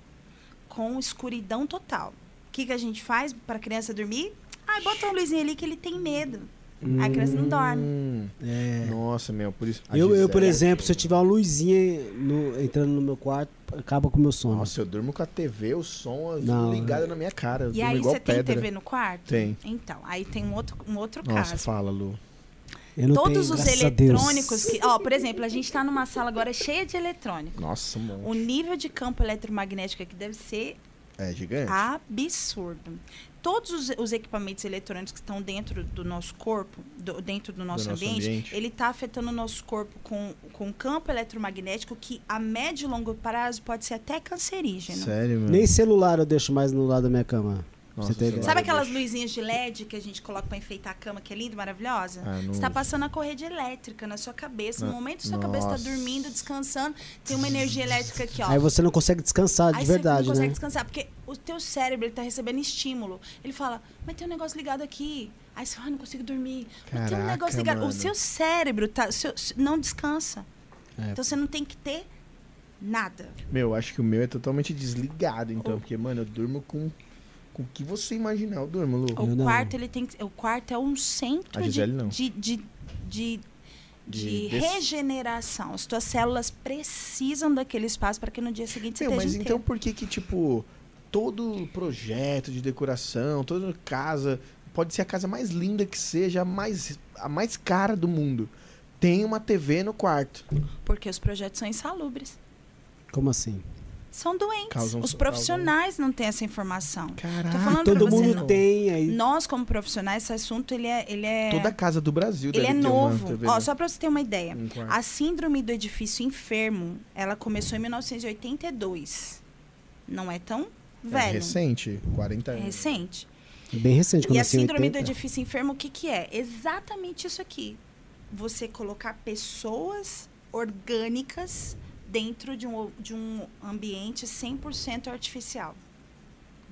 com escuridão total. O que, que a gente faz para a criança dormir? Ah, bota uma luzinha ali que ele tem medo. A criança não dorme. Hum, É. Nossa, meu, por isso... Eu, eu, por Gisele- exemplo, se eu tiver uma luzinha no- entrando no meu quarto, acaba com o meu sono. Nossa, eu durmo com a TV, o som Não, ligado na minha cara. E aí igual você tem pedra. TV no quarto? Tem. Então, aí tem um outro, um outro Nossa, caso. fala, Lu. Eu não Todos tenho, os eletrônicos que. Ó, por exemplo, a gente está numa sala agora cheia de eletrônico. Nossa, um O nível de campo eletromagnético aqui deve ser É gigante. absurdo. Todos os, os equipamentos eletrônicos que estão dentro do nosso corpo, do- dentro do nosso, nosso ambiente, ambiente. ele está afetando o nosso corpo com, com campo eletromagnético que a médio e longo prazo pode ser até cancerígeno. Sério, meu. Nem celular eu deixo mais no lado da minha cama. Nossa, Sabe aquelas luzinhas de LED que a gente coloca para enfeitar a cama, que é linda, maravilhosa? Ah, não Você tá passando a corrente elétrica na sua cabeça. No Ah, momento que sua cabeça está nossa. dormindo, descansando, tem uma energia elétrica aqui, ó. Aí você não consegue descansar de Aí verdade, você não consegue né? descansar, porque o teu cérebro ele tá recebendo estímulo. Ele fala, mas tem um negócio ligado aqui. Aí você fala, ah, não consigo dormir. mas tem um Caraca, negócio ligado. mano. O seu cérebro tá, seu- não descansa. É. Então você não tem que ter nada. Meu, acho que o meu é totalmente desligado, então. O- Porque, mano, eu durmo com, com o que você imaginar. Eu durmo, Lu. O Eu não. quarto, ele tem que, O quarto é um centro de, não. de, de, de, De de regeneração. As tuas células precisam daquele espaço para que no dia seguinte você Meu, esteja mas inteiro. então por que que, tipo, todo projeto de decoração, toda casa, pode ser a casa mais linda que seja, a mais, a mais cara do mundo, tem uma TV no quarto. Porque os projetos são insalubres. Como assim? São doentes. Causam- os profissionais não têm essa informação. Caraca, Todo você, mundo não. tem aí. Nós, como profissionais, esse assunto ele é, ele é, toda casa do Brasil ele deve é ter novo. uma TV Ó, no- só para você ter uma ideia. quarto. A síndrome do edifício enfermo, ela começou em 1982. Não é tão É velho. recente, 40 É anos. recente. Bem recente, E a síndrome do 80. edifício enfermo, o que, que é? Exatamente isso aqui. Você colocar pessoas orgânicas dentro de um, de um ambiente 100% artificial.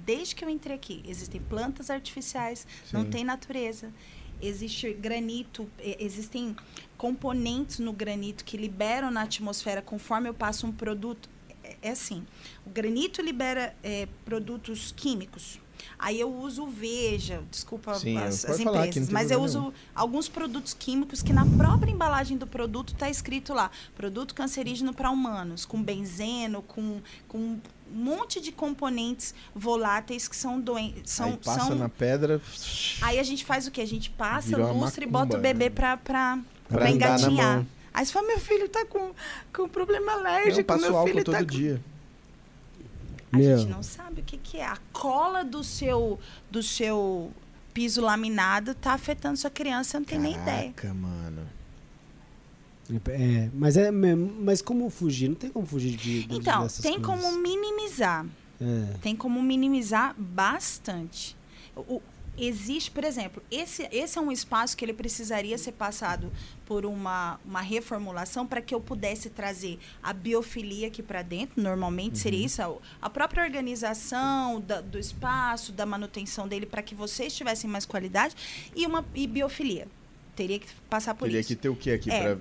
Desde que eu entrei aqui, existem plantas artificiais, não Sim. tem natureza. Existe granito, existem componentes no granito que liberam na atmosfera conforme eu passo um produto. É, é assim, o granito libera é, produtos químicos. Aí eu uso Veja, desculpa Sim, as, as que empresas, mas eu uso alguns produtos químicos que na própria embalagem do produto está escrito lá, produto cancerígeno para humanos, com benzeno, com, com um monte de componentes voláteis que são doentes. São, Aí passa são... na pedra. Aí a gente faz o quê? A gente passa, lustra e bota o macumba, bebê né? pra, pra, engatinhar. Aí você fala, meu filho tá com, com problema alérgico, meu álcool filho todo tá com... dia. A Meu. gente não sabe o que, que é. A cola do seu, do seu piso laminado tá afetando sua criança, não tem nem ideia. Caraca, mano. É, mas, é, mas como fugir? Não tem como fugir de, de Então, tem coisas. como minimizar. É. Tem como minimizar bastante. O- existe, por exemplo, esse, esse é um espaço que ele precisaria ser passado por uma, uma reformulação para que eu pudesse trazer a biofilia aqui para dentro. Normalmente seria isso, a, a própria organização da- do espaço, da manutenção dele, para que vocês tivessem mais qualidade e uma e biofilia. Teria que passar por Teria isso. que ter o que aqui? É. Pra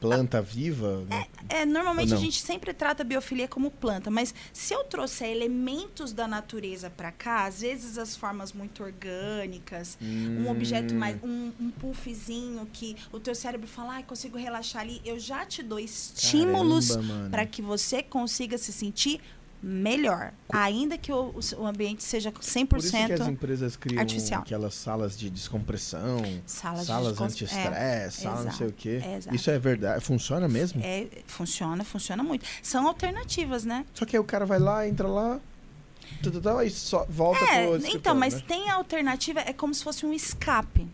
planta viva? né? É, normalmente Ou a gente sempre trata a biofilia como planta, mas se eu trouxer elementos da natureza para cá, às vezes as formas muito orgânicas, um objeto Hum. mais, um, um puffzinho que o teu cérebro fala, ai, consigo relaxar ali, eu já te dou estímulos para que você consiga se sentir melhor, ainda que o, o ambiente seja 100% Por isso que as empresas criam artificial. aquelas salas de descompressão, salas, salas, de descons- anti-estresse, sala não exato, sei o quê. exato. Isso é verdade? Funciona mesmo? É, funciona, funciona muito. São alternativas, né? Só que aí o cara vai lá, entra lá, tu, tu, tu, aí só volta É, pro então, mas né? tem a alternativa, é como se fosse um escape.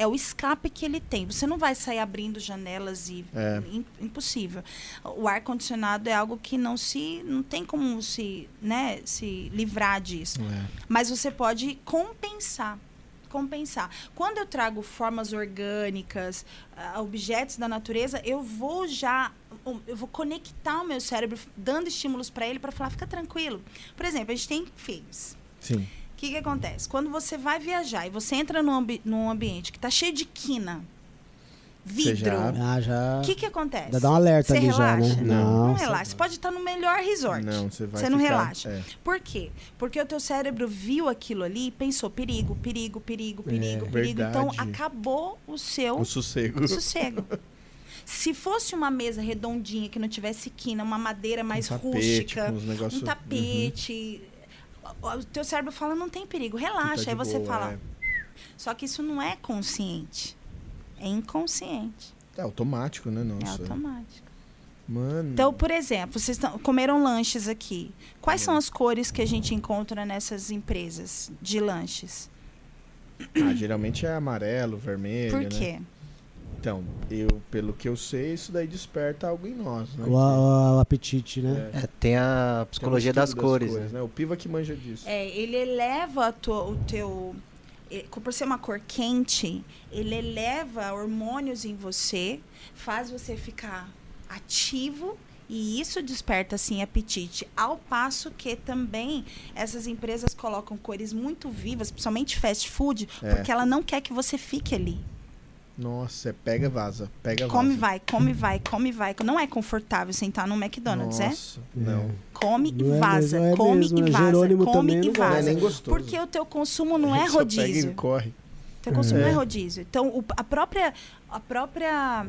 É o escape que ele tem. Você não vai sair abrindo janelas e É. im- impossível. O ar condicionado é algo que não se não tem como se, né, se livrar disso. É. Mas você pode compensar. Compensar. Quando eu trago formas orgânicas, ah, objetos da natureza, eu vou já. Eu vou conectar o meu cérebro, dando estímulos para ele, para falar, fica tranquilo. Por exemplo, a gente tem filhos. Sim. O que, que acontece? Quando você vai viajar e você entra num, ambi num ambiente que está cheio de quina, vidro, já- Ah, já. o que, que acontece? Dá dá um alerta Você ali já, relaxa? né? Não. Não você- relaxa. Você pode estar no melhor resort. Não, você vai Você não ficar- relaxa. é. Por quê? Porque o teu cérebro viu aquilo ali e pensou perigo, perigo, perigo, perigo, perigo. Então verdade. acabou o seu O sossego. sossego. Se fosse uma mesa redondinha que não tivesse quina, uma madeira mais um tapete, rústica, um tapete, o o teu cérebro fala não tem perigo, Uhum. relaxa. Tá Aí você boa, fala. é. Só que isso não é consciente. É inconsciente. É automático, né? É Nossa. automático. Mano. Então, por exemplo, vocês tão- comeram lanches aqui. Quais são as cores que a gente encontra nessas empresas de lanches? Ah, geralmente é amarelo, vermelho, Por né? Então, eu, pelo que eu sei, isso daí desperta algo em nós, né? O, o- o apetite, né? É. É, tem a Tem um psicologia estudo das cores. né? né? O Piva que manja disso. É, ele eleva a tua- o teu. Por ser uma cor quente, ele eleva hormônios em você, faz você ficar ativo e isso desperta assim apetite. Ao passo que também essas empresas colocam cores muito vivas, principalmente fast food, É. porque ela não quer que você fique ali. Nossa, é pega e vaza. Pega Come, vaza. vai, come, vai, come, vai. Não é confortável sentar no McDonald's, é? Nossa, não. Come Não e é vaza, mesmo, é come mesmo, e né? vaza, Jerônimo come e não Não é vaza. nem gostoso. Porque o teu consumo [LAUGHS] não é Só pega e rodízio. corre. Teu consumo É. não é rodízio. Então, o, a própria, a própria,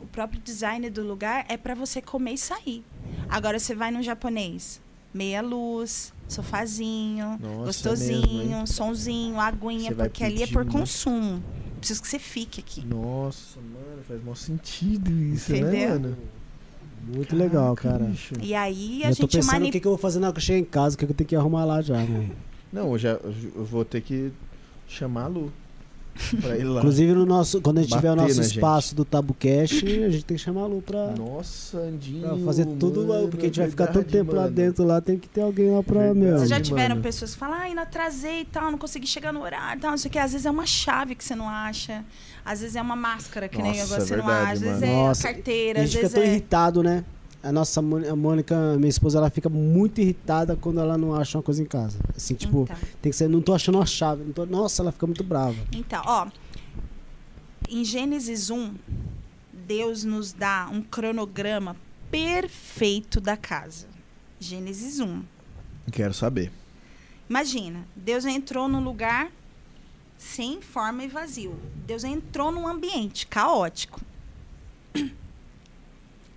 o próprio design do lugar é para você comer e sair. Agora você vai num japonês, meia luz, sofazinho, Nossa, gostosinho, é mesmo, sonzinho, aguinha, porque ali é por consumo. Preciso que você fique aqui. Nossa, mano, faz maior sentido isso, né, Entendeu? mano? Muito legal, Caraca, cara. bicho. E aí a Eu tô gente pensando o manipula. que, que eu vou fazer na hora que eu chegar em casa, o que, que eu tenho que arrumar lá já, mano. Não, eu já eu vou ter que chamar a Lu. Inclusive, no nosso, quando a gente tiver o Bater nosso espaço do Tabucast, a gente tem que chamar a Lu pra, Nossa, Andinho. pra fazer tudo, mano, porque a gente vai ficar tanto tempo lá mano. dentro, lá tem que ter alguém lá pra, Verdade. meu. Vocês já tiveram mano. pessoas que falam, ai, não atrasei e tal, não consegui chegar no horário e tal, não sei o que. Às vezes é uma chave que você não acha. Às vezes é uma máscara que nem Nossa, agora você não verdade, acha. Às vezes mano. é Nossa, a carteira, a às gente fica vezes tão é... irritado, né? A nossa a Mônica, minha esposa, ela fica muito irritada quando ela não acha uma coisa em casa. Assim, tipo, Então, tem que ser, não tô achando uma chave. Não tô- nossa, ela fica muito brava. então, ó. Em Gênesis 1, Deus nos dá um cronograma perfeito da casa. Gênesis 1. Quero saber. Imagina, Deus entrou num lugar sem forma e vazio. Deus entrou num ambiente caótico.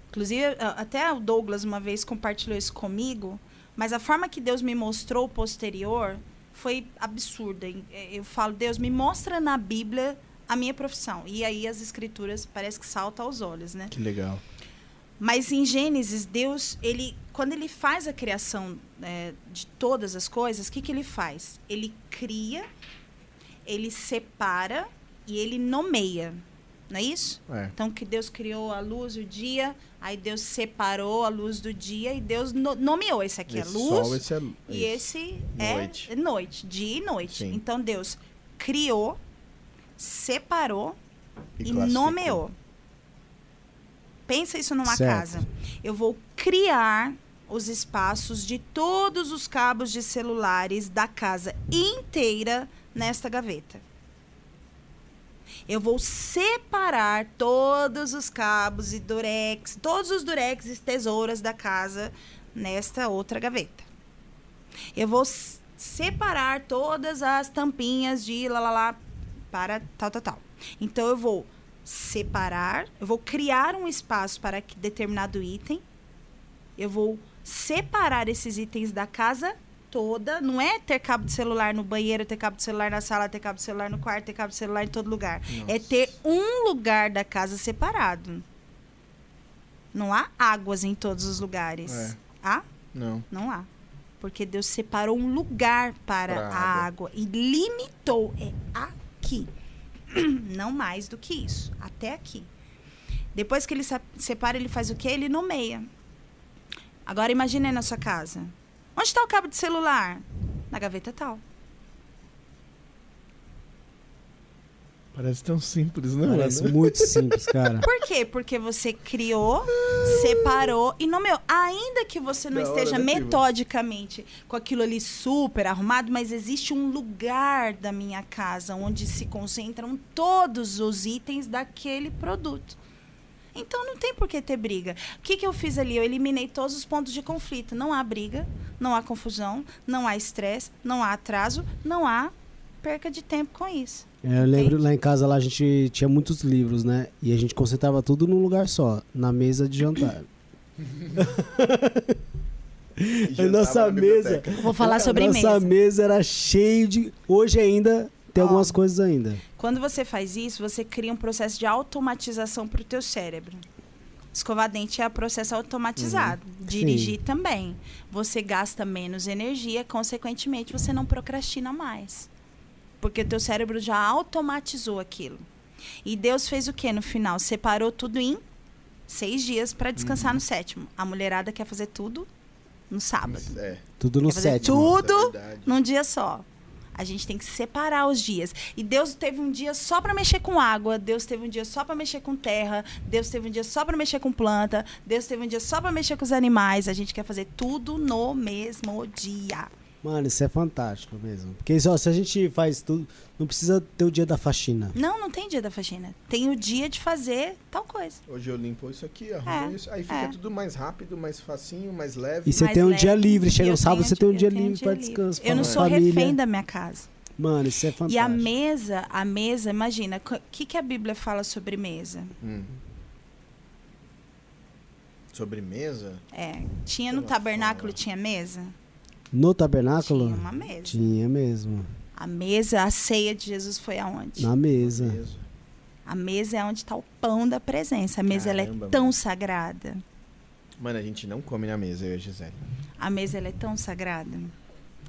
Inclusive, até o Douglas uma vez compartilhou isso comigo, mas a forma que Deus me mostrou posterior foi absurda. Eh, Eu falo, Deus, me mostra na Bíblia a minha profissão. E aí as escrituras parece que saltam aos olhos, né? Que legal. Mas em Gênesis, Deus, ele, quando ele faz a criação é, de todas as coisas, o que, que ele faz? Ele cria, ele separa e ele nomeia. Não é isso? É. Então, que Deus criou a luz e o dia, aí Deus separou a luz do dia e Deus no- nomeou. Esse aqui esse é luz sol, esse é e esse Noite. é noite, dia e noite. Sim. Então, Deus criou, separou e, classificou. nomeou. Pensa isso numa Certo. casa. Eu vou criar os espaços de todos os cabos de celulares da casa inteira nesta gaveta. Eu vou separar todos os cabos e durex, todos os durex e tesouras da casa nesta outra gaveta. Eu vou separar todas as tampinhas de lá para tal, tal, tal. Então eu vou separar, eu vou criar um espaço para que determinado item. Eu vou separar esses itens da casa toda. Não é ter cabo de celular no banheiro, ter cabo de celular na sala, ter cabo de celular no quarto, ter cabo de celular em todo lugar. É ter um lugar da casa separado. Não há águas em todos os lugares. É. Há? Não. Não há. Porque Deus separou um lugar para a água. água. e limitou. É aqui. [CLEARS THROAT] Não mais do que isso. Até aqui. Depois que ele se- separa, ele faz o quê? Ele nomeia. Agora imagine na sua casa. Onde está o cabo de celular? Na gaveta tal. Parece tão simples, não Parece mano? muito simples, cara. Por quê? Porque você criou, separou e nomeou. Ainda que você não Da hora, esteja né, Piva? metodicamente com aquilo ali super arrumado, mas existe um lugar da minha casa onde se concentram todos os itens daquele produto. Então não tem por que ter briga. O que, que eu fiz ali? Eu eliminei todos os pontos de conflito. Não há briga, não há confusão, não há estresse, não há atraso, não há perca de tempo com isso. É, Eu lembro lá em casa lá a gente tinha muitos livros, né? E a gente concentrava tudo num lugar só, na mesa de jantar. E [LAUGHS] [LAUGHS] A nossa mesa. vou falar sobre a nossa mesa. mesa era cheio de. Hoje ainda tem Ó. algumas coisas ainda. Quando você faz isso, você cria um processo de automatização para o teu cérebro. Escovar dente é um processo automatizado. Dirigir também. Você gasta menos energia, consequentemente, você não procrastina mais. Porque o teu cérebro já automatizou aquilo. E Deus fez o que no final? Separou tudo em seis dias para descansar no sétimo. A mulherada quer fazer tudo no sábado. É. Tudo no sétimo. tudo é num dia só. A gente tem que separar os dias. E Deus teve um dia só para mexer com água, Deus teve um dia só para mexer com terra, Deus teve um dia só para mexer com planta, Deus teve um dia só para mexer com os animais. A gente quer fazer tudo no mesmo dia. Mano, isso é fantástico mesmo. Porque ó, se a gente faz tudo, não precisa ter o dia da faxina. Não, não tem dia da faxina. Tem o dia de fazer tal coisa. Hoje eu limpo isso aqui, arrumo É, isso. Aí fica é. tudo mais rápido, mais facinho, mais leve. E você Mais tem um leve. dia livre, chega eu no sábado, você tem um dia livre pra descanso. Eu não sou família. refém da minha casa. Mano, isso é fantástico. E a mesa, a mesa, imagina, o que, que a Bíblia fala sobre mesa? Hum. Sobremesa? É, tinha no tabernáculo, fala. tinha mesa? No tabernáculo? Tinha uma mesa. Tinha mesmo. A mesa, a ceia de Jesus foi aonde? Na mesa. Mesa. A mesa é onde está o pão da presença. A mesa ela é Caramba, tão mano. sagrada. Mano, a gente não come na mesa, eu e a Gisele. A mesa ela é tão sagrada.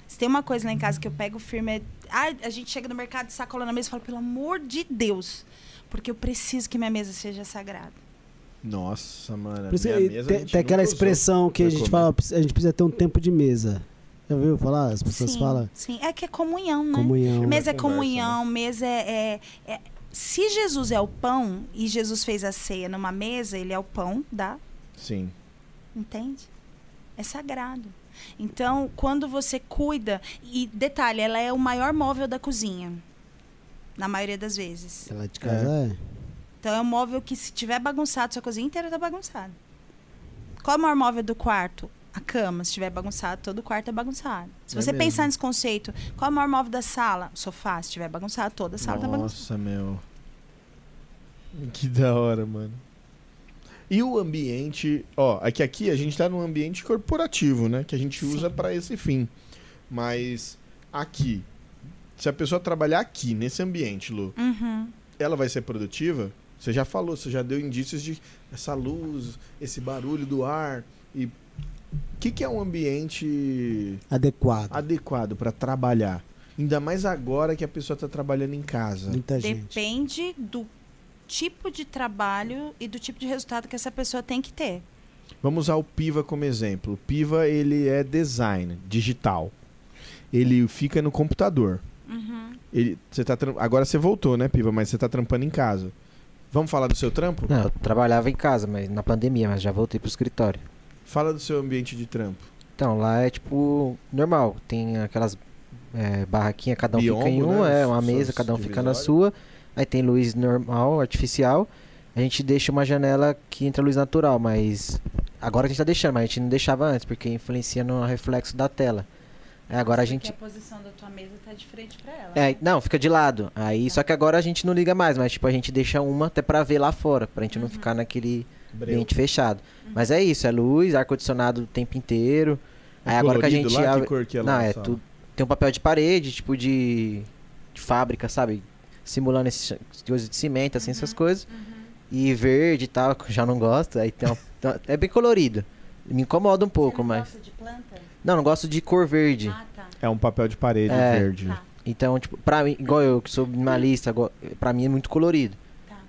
Se tem uma coisa lá em casa que eu pego firme, é... Ai, a gente chega no mercado sacola na mesa e fala, pelo amor de Deus, porque eu preciso que minha mesa seja sagrada. Nossa, mano. Por isso minha que mesa a tem, tem aquela expressão que a gente comer. fala, a gente precisa ter um tempo de mesa. Já ouviu falar? As pessoas sim, falam sim. É que é comunhão, né? comunhão. Mesa é Conversa, comunhão, mesa é, é- é- Se Jesus é o pão e Jesus fez a ceia numa mesa, ele é o pão da Sim. Entende? É sagrado. Então, quando você cuida. E detalhe, ela é o maior móvel da cozinha. Na maioria das vezes. Ela de casa é. Então, é um móvel que, se tiver bagunçado, sua cozinha inteira tá bagunçada. Qual é o maior móvel do quarto? A cama, se estiver bagunçado, todo o quarto é bagunçado. Se É você mesmo. pensar nesse conceito, qual é o maior móvel da sala? O sofá. Se estiver bagunçado, toda a sala tá bagunçada. Nossa, meu. Que da hora, mano. E o ambiente, ó, é que aqui a gente tá num ambiente corporativo, né, que a gente usa pra esse fim. Mas aqui, se a pessoa trabalhar aqui nesse ambiente, Lu, Uhum. ela vai ser produtiva? Você já falou, você já deu indícios de essa luz, esse barulho do ar e o que, que é um ambiente Adequado. adequado pra trabalhar? Ainda mais agora que a pessoa tá trabalhando em casa. Muita gente. Depende do tipo de trabalho e do tipo de resultado que essa pessoa tem que ter. Vamos usar o Piva como exemplo. O Piva ele é design digital. Ele fica no computador. Uhum. Ele, você tá agora você voltou, né, Piva? Mas você tá trampando em casa. Vamos falar do seu trampo? Não, eu trabalhava em casa, mas na pandemia, mas já voltei pro escritório. Fala do seu ambiente de trampo. Então, lá é tipo normal. Tem aquelas é, barraquinhas, cada um Biombo, fica em um, né? é uma mesa, cada um fica na sua. Aí tem luz normal, artificial. A gente deixa uma janela que entra luz natural, mas agora a gente tá deixando, mas a gente não deixava antes, porque influencia no reflexo da tela. Aí agora a gente. a posição da tua mesa tá de frente pra ela. É, não, fica de lado. Aí, só que agora a gente não liga mais, mas tipo, a gente deixa uma até pra ver lá fora, pra gente não ficar naquele ambiente fechado. Mas é isso, é luz, ar-condicionado o tempo inteiro. Aí agora que a gente lá, abre- cor que é lá Não, na é sala? tudo. Tem um papel de parede, tipo de, de fábrica, sabe? Simulando esses coisas de cimento, assim, essas coisas. E verde e tal, que eu já não gosto. Aí tem uma- [LAUGHS] é bem colorido. Me incomoda um pouco, mas. gosta de planta? Não, não gosto de cor verde. Ah, tá. É um papel de parede É. verde. Tá. Então, tipo, pra mim, igual eu que sou minimalista, pra mim é muito colorido.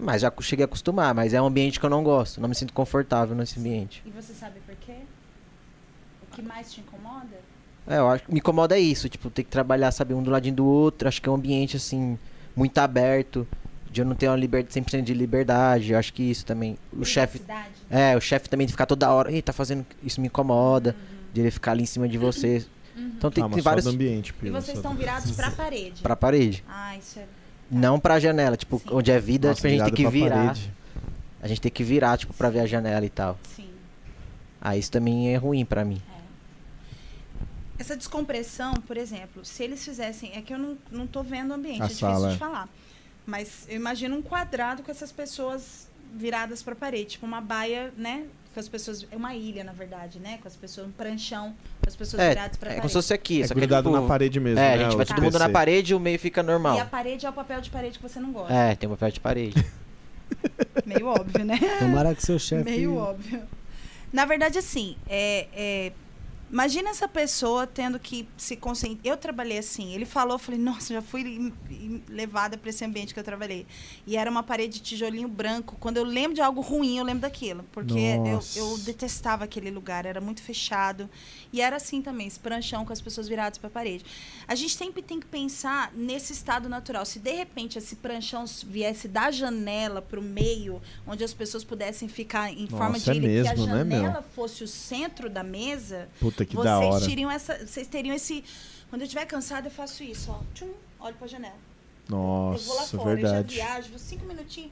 Mas já cheguei a acostumar, mas é um ambiente que eu não gosto. Não me sinto confortável nesse ambiente. E você sabe por quê? O que mais te incomoda? É, eu acho que me incomoda isso, tipo, ter que trabalhar, sabe, um do ladinho do outro. Acho que é um ambiente, assim, muito aberto. De eu não ter uma liberdade, 100% de liberdade. Eu acho que isso também. O chefe. É, o chefe também de ficar toda hora. Ei, tá fazendo. Isso me incomoda. De ele ficar ali em cima de você. Então tem, ah, tem vários. do ambiente, E vocês estão do- virados pra parede. Pra parede. Ah, isso é. Não pra janela. Tipo, Sim. onde é vida, Nossa, tipo, a gente tem que virar. parede. A gente tem que virar, tipo, pra ver a janela e tal. Sim. Ah, isso também é ruim pra mim. Essa descompressão, por exemplo, se eles fizessem. É que eu não, não tô vendo o ambiente, A é difícil sala, é. de falar. Mas eu imagino um quadrado com essas pessoas viradas pra parede. Tipo uma baia, né? Com as pessoas. É uma ilha, na verdade, né? Com as pessoas, um pranchão, com as pessoas É, viradas pra é como parede. se fosse aqui. É só que, grudado tipo, na parede mesmo, É, né, a gente vai os todo mundo na parede e o meio fica normal. E a parede é o papel de parede que você não gosta. É, tem um papel de parede. [LAUGHS] Meio óbvio, né? Tomara que seu chefe. Meio óbvio. Na verdade, assim, é, é, imagina essa pessoa tendo que se concentrar. Eu trabalhei assim. Ele falou, eu falei, nossa, já fui levada para esse ambiente que eu trabalhei. E era uma parede de tijolinho branco. Quando eu lembro de algo ruim, eu lembro daquilo. Porque eu, eu detestava aquele lugar, era muito fechado. E era assim também, esse pranchão com as pessoas viradas para a parede. A gente sempre tem que pensar nesse estado natural. Se de repente esse pranchão viesse da janela para o meio, onde as pessoas pudessem ficar em forma Nossa, de é ilha, que a mesmo, né, janela fosse o centro da mesa, Puta que da hora. vocês teriam essa, vocês teriam esse. Quando eu estiver cansada, eu faço isso, ó. Tchum, olho para a janela. eu vou lá Nossa, fora, verdade. eu já viajo, vou cinco minutinhos.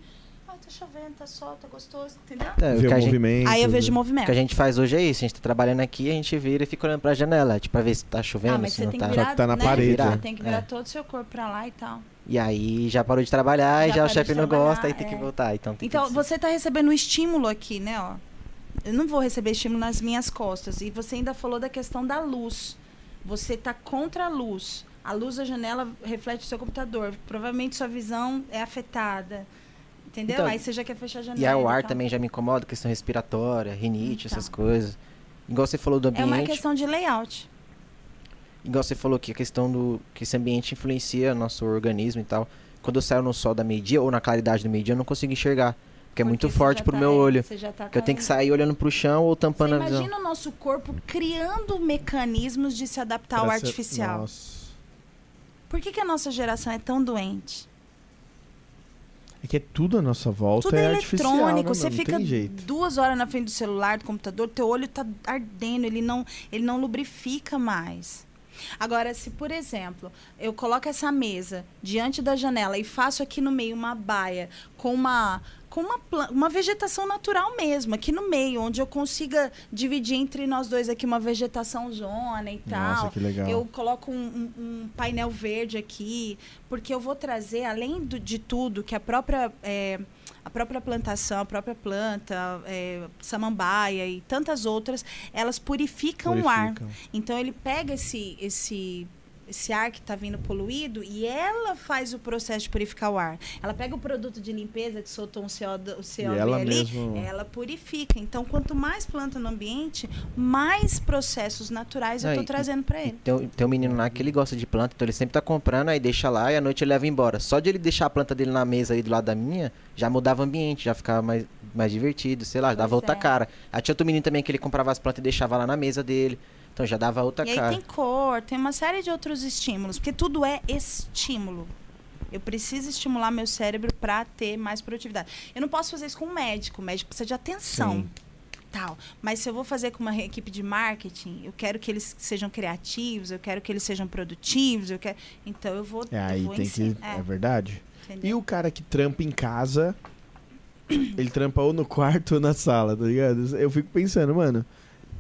Ai, tá chovendo, tá sol, tá gostoso, entendeu? É, o Ver que o gente, movimento. Aí eu vejo né? o movimento. que a gente faz hoje é isso. A gente tá trabalhando aqui, a gente vira e fica olhando pra janela, tipo, pra ver se tá chovendo, ah, mas se você não tem tá. que Só virar, que tá na né? parede, Virar, né? Tem que virar É. todo o seu corpo pra lá e tal. E aí já parou de trabalhar e Já já o chefe não gosta, aí tem que é. voltar. Então, tem Então, que... você está recebendo um estímulo aqui, né? Ó. Eu não vou receber estímulo nas minhas costas. E você ainda falou da questão da luz. Você está contra a luz. A luz da janela reflete o seu computador. Provavelmente sua visão é afetada. Entendeu? Então, Aí você já quer fechar a janela. E aí o ar tal. também já me incomoda, questão respiratória, rinite, Então. essas coisas. Igual você falou do É uma ambiente. questão de layout. Igual você falou que a questão do. que esse ambiente influencia nosso organismo e tal. Quando eu saio no sol da meio-dia ou na claridade do meio-dia, eu não consigo enxergar. Porque é muito você forte pro tá- meu olho. Você já tá Que eu tenho que sair olhando pro chão ou Você tampando a visão. imagina o nosso corpo criando mecanismos de se adaptar ao Pra ser- artificial. Nossa. Por que, que a nossa geração é tão doente? É que é tudo à nossa volta Tudo é, é artificial, eletrônico. né, Você fica tem jeito. duas horas na frente do celular, do computador, teu olho tá ardendo, ele não, ele não lubrifica mais. Agora, se, por exemplo, eu coloco essa mesa diante da janela e faço aqui no meio uma baia com uma com uma, uma vegetação natural mesmo, aqui no meio, onde eu consiga dividir entre nós dois aqui uma vegetação zona e tal. Nossa, que legal. Eu coloco um, um- um painel verde aqui, porque eu vou trazer, além do- de tudo, que a própria, é, a própria plantação, a própria planta, é, samambaia e tantas outras, elas purificam, o ar. Purificam. Então ele pega esse, esse, esse ar que está vindo poluído e ela faz o processo de purificar o ar. Ela pega o produto de limpeza que soltou um CO2, o CO2 ela ali, mesmo- ela purifica. Então, quanto mais planta no ambiente, mais processos naturais eu Não, estou e- trazendo para ele. Tem, um- tem um menino lá que ele gosta de planta, então ele sempre tá comprando, aí deixa lá e à noite ele leva embora. Só de ele deixar a planta dele na mesa aí do lado da minha, já mudava o ambiente, já ficava mais, mais divertido, sei lá, dava Pois outra é. cara. Aí tinha outro menino também que ele comprava as plantas e deixava lá na mesa dele. Então já dava outra E aí cara. tem cor, tem uma série de outros estímulos, porque tudo é estímulo. Eu preciso estimular meu cérebro para ter mais produtividade. Eu não posso fazer isso com um médico, o médico precisa de atenção. Sim. Tal. Mas se eu vou fazer com uma equipe de marketing, eu quero que eles sejam criativos, eu quero que eles sejam produtivos, eu quero. Então eu vou. É, aí vou tem ensinar. que. É, verdade. entendeu? E o cara que trampa em casa, [CLEARS THROAT] ele trampa ou no quarto ou na sala, tá ligado? Eu fico pensando, mano,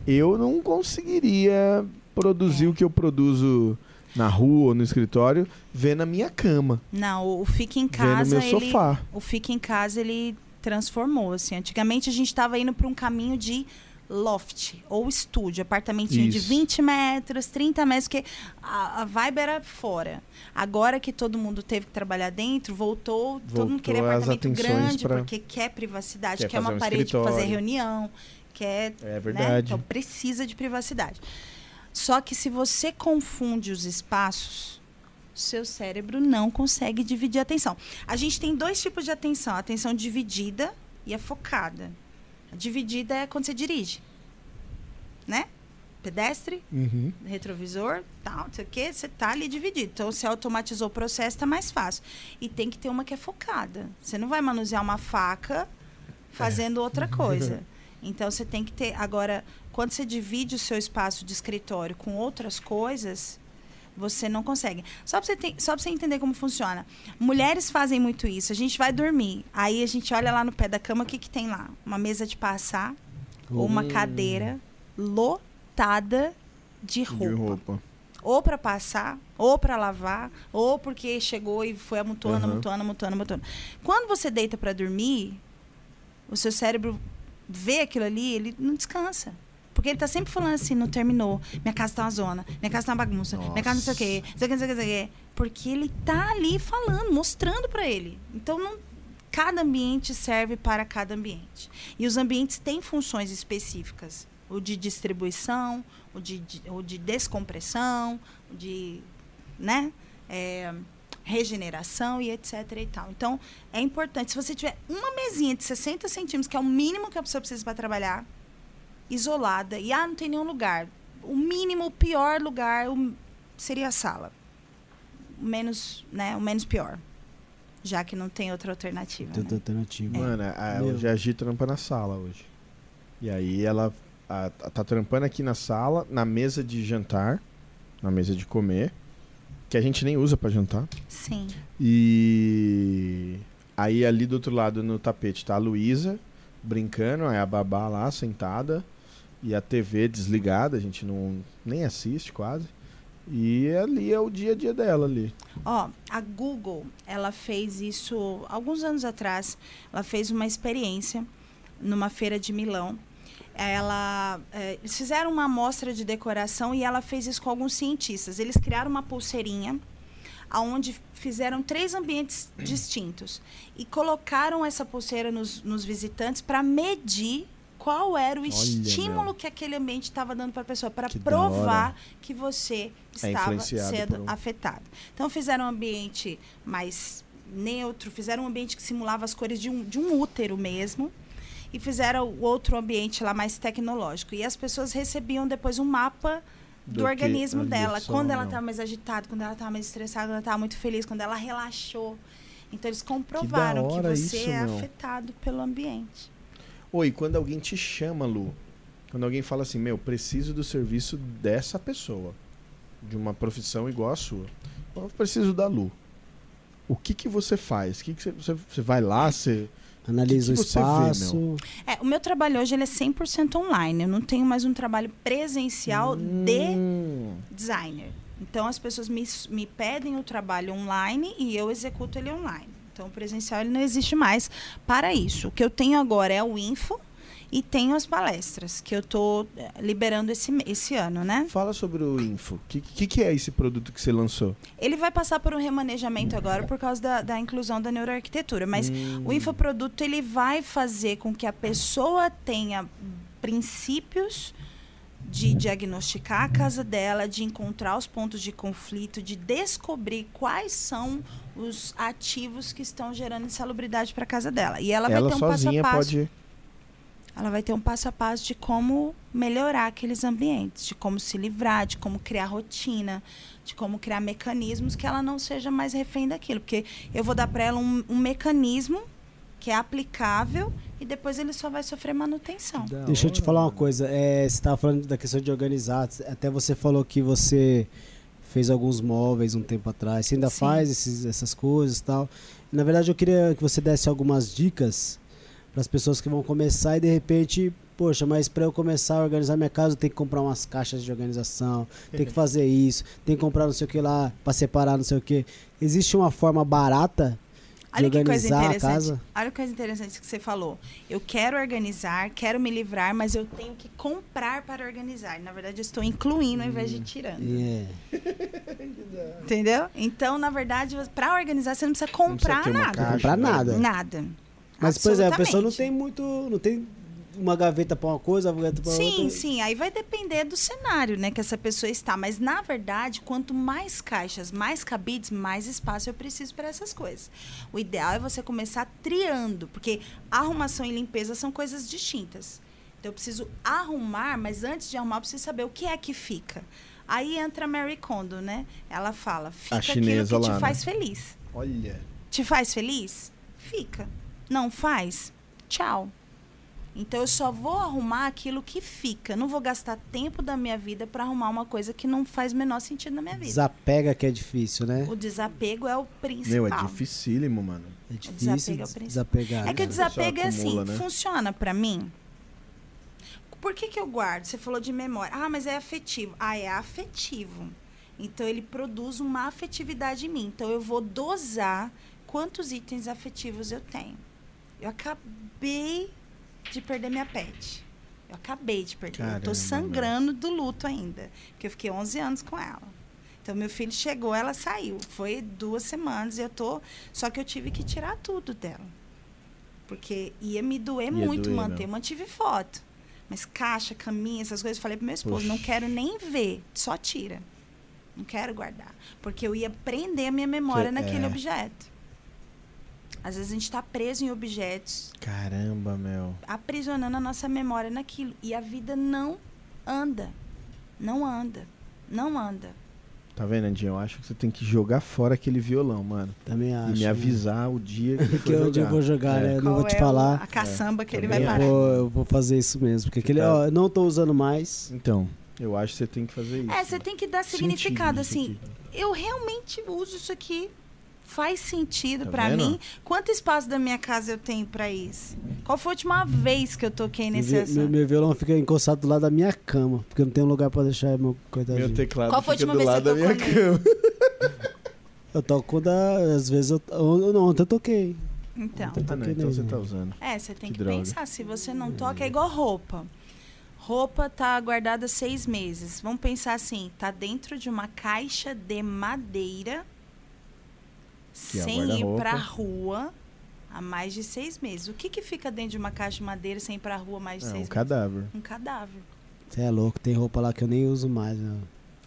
eu não conseguiria produzir É. o que eu produzo na rua ou no escritório, ver na minha cama, Não, o, Fica em ver no Casa, meu ele, sofá. o Fica em Casa, ele transformou, assim. Antigamente a gente estava indo para um caminho de loft ou estúdio, apartamentinho de Isso. 20 metros, 30 metros, porque a, a vibe era fora. Agora que todo mundo teve que trabalhar dentro, voltou, todo mundo Voltou queria apartamento grande, pra- porque quer privacidade, Quer quer, uma um parede para fazer reunião, quer É né? verdade. Então precisa de privacidade. Só que se você confunde os espaços, seu cérebro não consegue dividir a atenção. A gente tem dois tipos de atenção: a atenção dividida e a focada. A dividida é quando você dirige, né? Pedestre, Uhum. retrovisor, tal, não sei o quê, você tá ali dividido. Então, você automatizou o processo, tá mais fácil. E tem que ter uma que é focada. Você não vai manusear uma faca fazendo outra coisa. [LAUGHS] Então, você tem que ter. Agora, quando você divide o seu espaço de escritório com outras coisas, você não consegue. Só pra você, ter- só pra você entender como funciona. Mulheres fazem muito isso. A gente vai dormir. Aí a gente olha lá no pé da cama, o que, que tem lá? Uma mesa de passar ou uma Hum. cadeira lotada de De roupa. roupa. Ou para passar, ou para lavar, ou porque chegou e foi amontoando, Uhum. amontoando, amontoando, amontoando. Quando você deita para dormir, o seu cérebro vê aquilo ali, ele não descansa. Porque ele tá sempre falando assim, não terminou. Minha casa tá uma zona, minha casa tá uma bagunça, minha casa não sei o quê, não sei o quê, não sei o quê, não sei o quê. Porque ele tá ali falando, mostrando para ele. Então, não, cada ambiente serve para cada ambiente. E os ambientes têm funções específicas. O de distribuição, o de, de- o de descompressão, o de né, é, regeneração e etc. E tal. Então, é importante. Se você tiver uma mesinha de 60 centímetros, que é o mínimo que a pessoa precisa para trabalhar, isolada, e ah, não tem nenhum lugar. O mínimo, o pior lugar o- seria a sala. O menos, né, o menos pior. Já que não tem outra alternativa. Tem né? outra alternativa. Mano, a, hoje a Gi trampa na sala hoje. E aí ela a- a- tá trampando aqui na sala, na mesa de jantar, na mesa de comer, que a gente nem usa pra jantar. Sim. E aí ali do outro lado no tapete tá a Luísa brincando, aí a babá lá sentada e a TV desligada, a gente não nem assiste quase. E ali é o dia a dia dela ali. Ó, a Google, ela fez isso alguns anos atrás. Ela fez uma experiência numa feira de Milão. Ela, eh, eles fizeram uma amostra de decoração e ela fez isso com alguns cientistas. Eles criaram uma pulseirinha aonde fizeram três ambientes [CLEARS THROAT] distintos e colocaram essa pulseira nos, nos visitantes para medir qual era o Olha, estímulo meu. que aquele ambiente estava dando para a pessoa, para provar que você É estava influenciado sendo um- afetado. Então fizeram um ambiente mais neutro, fizeram um ambiente que simulava as cores de um, de um útero mesmo. E fizeram o outro ambiente lá mais tecnológico. E as pessoas recebiam depois um mapa do, Do que- organismo dela. Quando ela estava mais agitada, quando ela estava mais estressada, quando ela estava muito feliz, quando ela relaxou. Então eles comprovaram que, hora você isso, é meu. afetado pelo ambiente. Oi, quando alguém te chama, Lu, quando alguém fala assim, meu, preciso do serviço dessa pessoa, de uma profissão igual a sua, eu preciso da Lu. O que que você faz? O que que você, você, você vai lá, você analisa Que o que vê, espaço. É, o meu trabalho hoje ele é 100% online. Eu não tenho mais um trabalho presencial de Hum. designer. Então as pessoas me, me pedem o trabalho online e eu executo ele online. Então o presencial ele não existe mais para isso. O que eu tenho agora é o info e tenho as palestras que eu estou liberando esse, esse ano, né? Fala sobre o Info. O que, que, que é esse produto que você lançou? Ele vai passar por um remanejamento agora por causa da, da inclusão da neuroarquitetura, mas Hum. o infoproduto ele vai fazer com que a pessoa tenha princípios de diagnosticar a casa dela, de encontrar os pontos de conflito, de descobrir quais são os ativos que estão gerando insalubridade para a casa dela. E ela, vai Ela ter um passo sozinha a passo. pode. Ela vai ter um passo a passo de como melhorar aqueles ambientes, de como se livrar, de como criar rotina, de como criar mecanismos que ela não seja mais refém daquilo. Porque eu vou dar para ela um, um mecanismo que é aplicável e depois ele só vai sofrer manutenção. Deixa eu te falar uma coisa. É, você estava falando da questão de organizar. Até você falou que você fez alguns móveis um tempo atrás. Você ainda Sim. faz esses- essas coisas e tal. Na verdade, eu queria que você desse algumas dicas para as pessoas que vão começar e de repente, poxa, mas para eu começar a organizar minha casa, eu tenho que comprar umas caixas de organização, [LAUGHS] tem que fazer isso, tem que comprar não sei o que lá para separar não sei o que. Existe uma forma barata de Olha que coisa organizar a interessante. casa? Olha que coisa interessante que você falou. Eu quero organizar, quero me livrar, mas eu tenho que comprar para organizar. Na verdade, eu estou incluindo ao invés de tirando. É. Entendeu? Então, na verdade, para organizar, você não precisa Não precisa comprar ter uma nada. caixa, Comprar né? nada. Nada. Mas, por exemplo, a pessoa não tem muito. Não tem uma gaveta pra uma coisa, uma gaveta pra Sim, outra. sim. Aí vai depender do cenário, né, que essa pessoa está. Mas, na verdade, quanto mais caixas, mais cabides, mais espaço eu preciso para essas coisas. O ideal é você começar triando, porque arrumação e limpeza são coisas distintas. Então, eu preciso arrumar, mas antes de arrumar, eu preciso saber o que é que fica. Aí entra a Mary Kondo, né? Ela fala, fica aquilo que te lá, né? faz feliz. Olha. Te faz feliz? Fica. Não faz? Tchau. Então eu só vou arrumar aquilo que fica. Não vou gastar tempo da minha vida para arrumar uma coisa que não faz o menor sentido na minha vida. Desapega que é difícil, né? O desapego é o principal. Meu, é dificílimo, mano. É desapego difícil é o principal. desapegar. É que o né? desapego é assim, né? funciona pra mim. Por que, que eu guardo? Você falou de memória. Ah, mas é afetivo. Ah, é afetivo. Então ele produz uma afetividade em mim. Então eu vou dosar quantos itens afetivos eu tenho. Eu acabei de perder minha pet. Eu acabei de perder. eu Caramba, tô sangrando do luto ainda. Porque eu fiquei 11 anos com ela. Então, meu filho chegou, ela saiu. Foi duas semanas e eu tô. Só que eu tive que tirar tudo dela. Porque ia me doer Ia muito doer, manter. não. Mantive foto. Mas caixa, caminha, essas coisas, eu falei pro meu esposo: Poxa. não quero nem ver, só tira. Não quero guardar. Porque eu ia prender a minha memória Cê- naquele é. objeto. Às vezes a gente está preso em objetos, Caramba, meu. aprisionando a nossa memória naquilo. E a vida não anda. Não anda. Não anda. Tá vendo, Andinho? Eu acho que você tem que jogar fora aquele violão, mano. Também acho. e me né? avisar o dia que [LAUGHS] for Que onde eu jogar. vou jogar, É. né? Eu não vou te é falar. a caçamba que ele Também vai Eu parar. vou, eu vou fazer isso mesmo. Porque aquele, tá- ó, eu não tô usando mais. Então, eu acho que você tem que fazer isso. É, você tem que dar significado, isso assim. aqui. Eu realmente uso isso aqui. Faz sentido Tá pra vendo? mim. Quanto espaço da minha casa eu tenho pra isso? Qual foi a última vez que eu toquei nesse Meu, assunto? meu, meu violão fica encostado do lado da minha cama. Porque eu não tenho lugar pra deixar meu coitadinho. Meu teclado Qual foi a fica última do vez que lado você da minha cama. [LAUGHS] Eu toco quando às vezes eu. não, Ontem eu toquei. Então. Ontem eu Ah, não, toquei então você tá usando. É, você tem Que que, pensar. Se você não toca, é igual roupa. Roupa tá guardada seis meses. Vamos pensar assim: tá dentro de uma caixa de madeira, Que é sem ir guarda-roupa. pra rua há mais de seis meses. O que que fica dentro de uma caixa de madeira sem ir pra rua há mais de É seis um meses? cadáver. Um cadáver. Você é louco, tem roupa lá que eu nem uso mais, meu.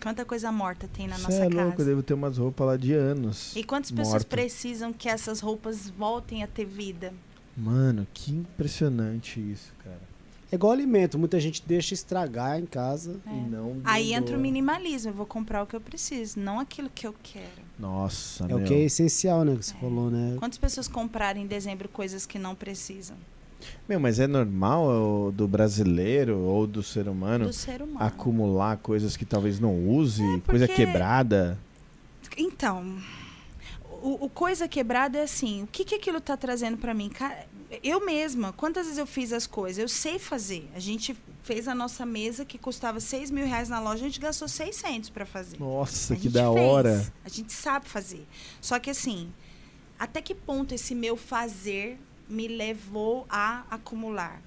Quanta coisa morta tem na Você nossa é casa. louco, eu devo ter umas roupas lá de anos. E quantas pessoas morta. precisam que essas roupas voltem a ter vida? Mano, que impressionante isso, cara. É igual alimento, muita gente deixa estragar em casa É. e não. Aí entra o minimalismo. Eu vou comprar o que eu preciso, não aquilo que eu quero. Nossa, É meu. o que é essencial, né? Que você falou, né? Quantas pessoas compraram em dezembro coisas que não precisam? Meu, mas é normal ó, do brasileiro ou do ser humano Do ser humano. acumular coisas que talvez não use, É, coisa porque- quebrada. Então, o, o coisa quebrada é assim, o que, que aquilo tá trazendo para mim? Cara, eu mesma, quantas vezes eu fiz as coisas? Eu sei fazer. A gente fez a nossa mesa que custava 6 mil reais na loja, a gente gastou 600 para fazer. Nossa, A que da fez. hora. A gente sabe fazer. Só que assim, até que ponto esse meu fazer me levou a acumular?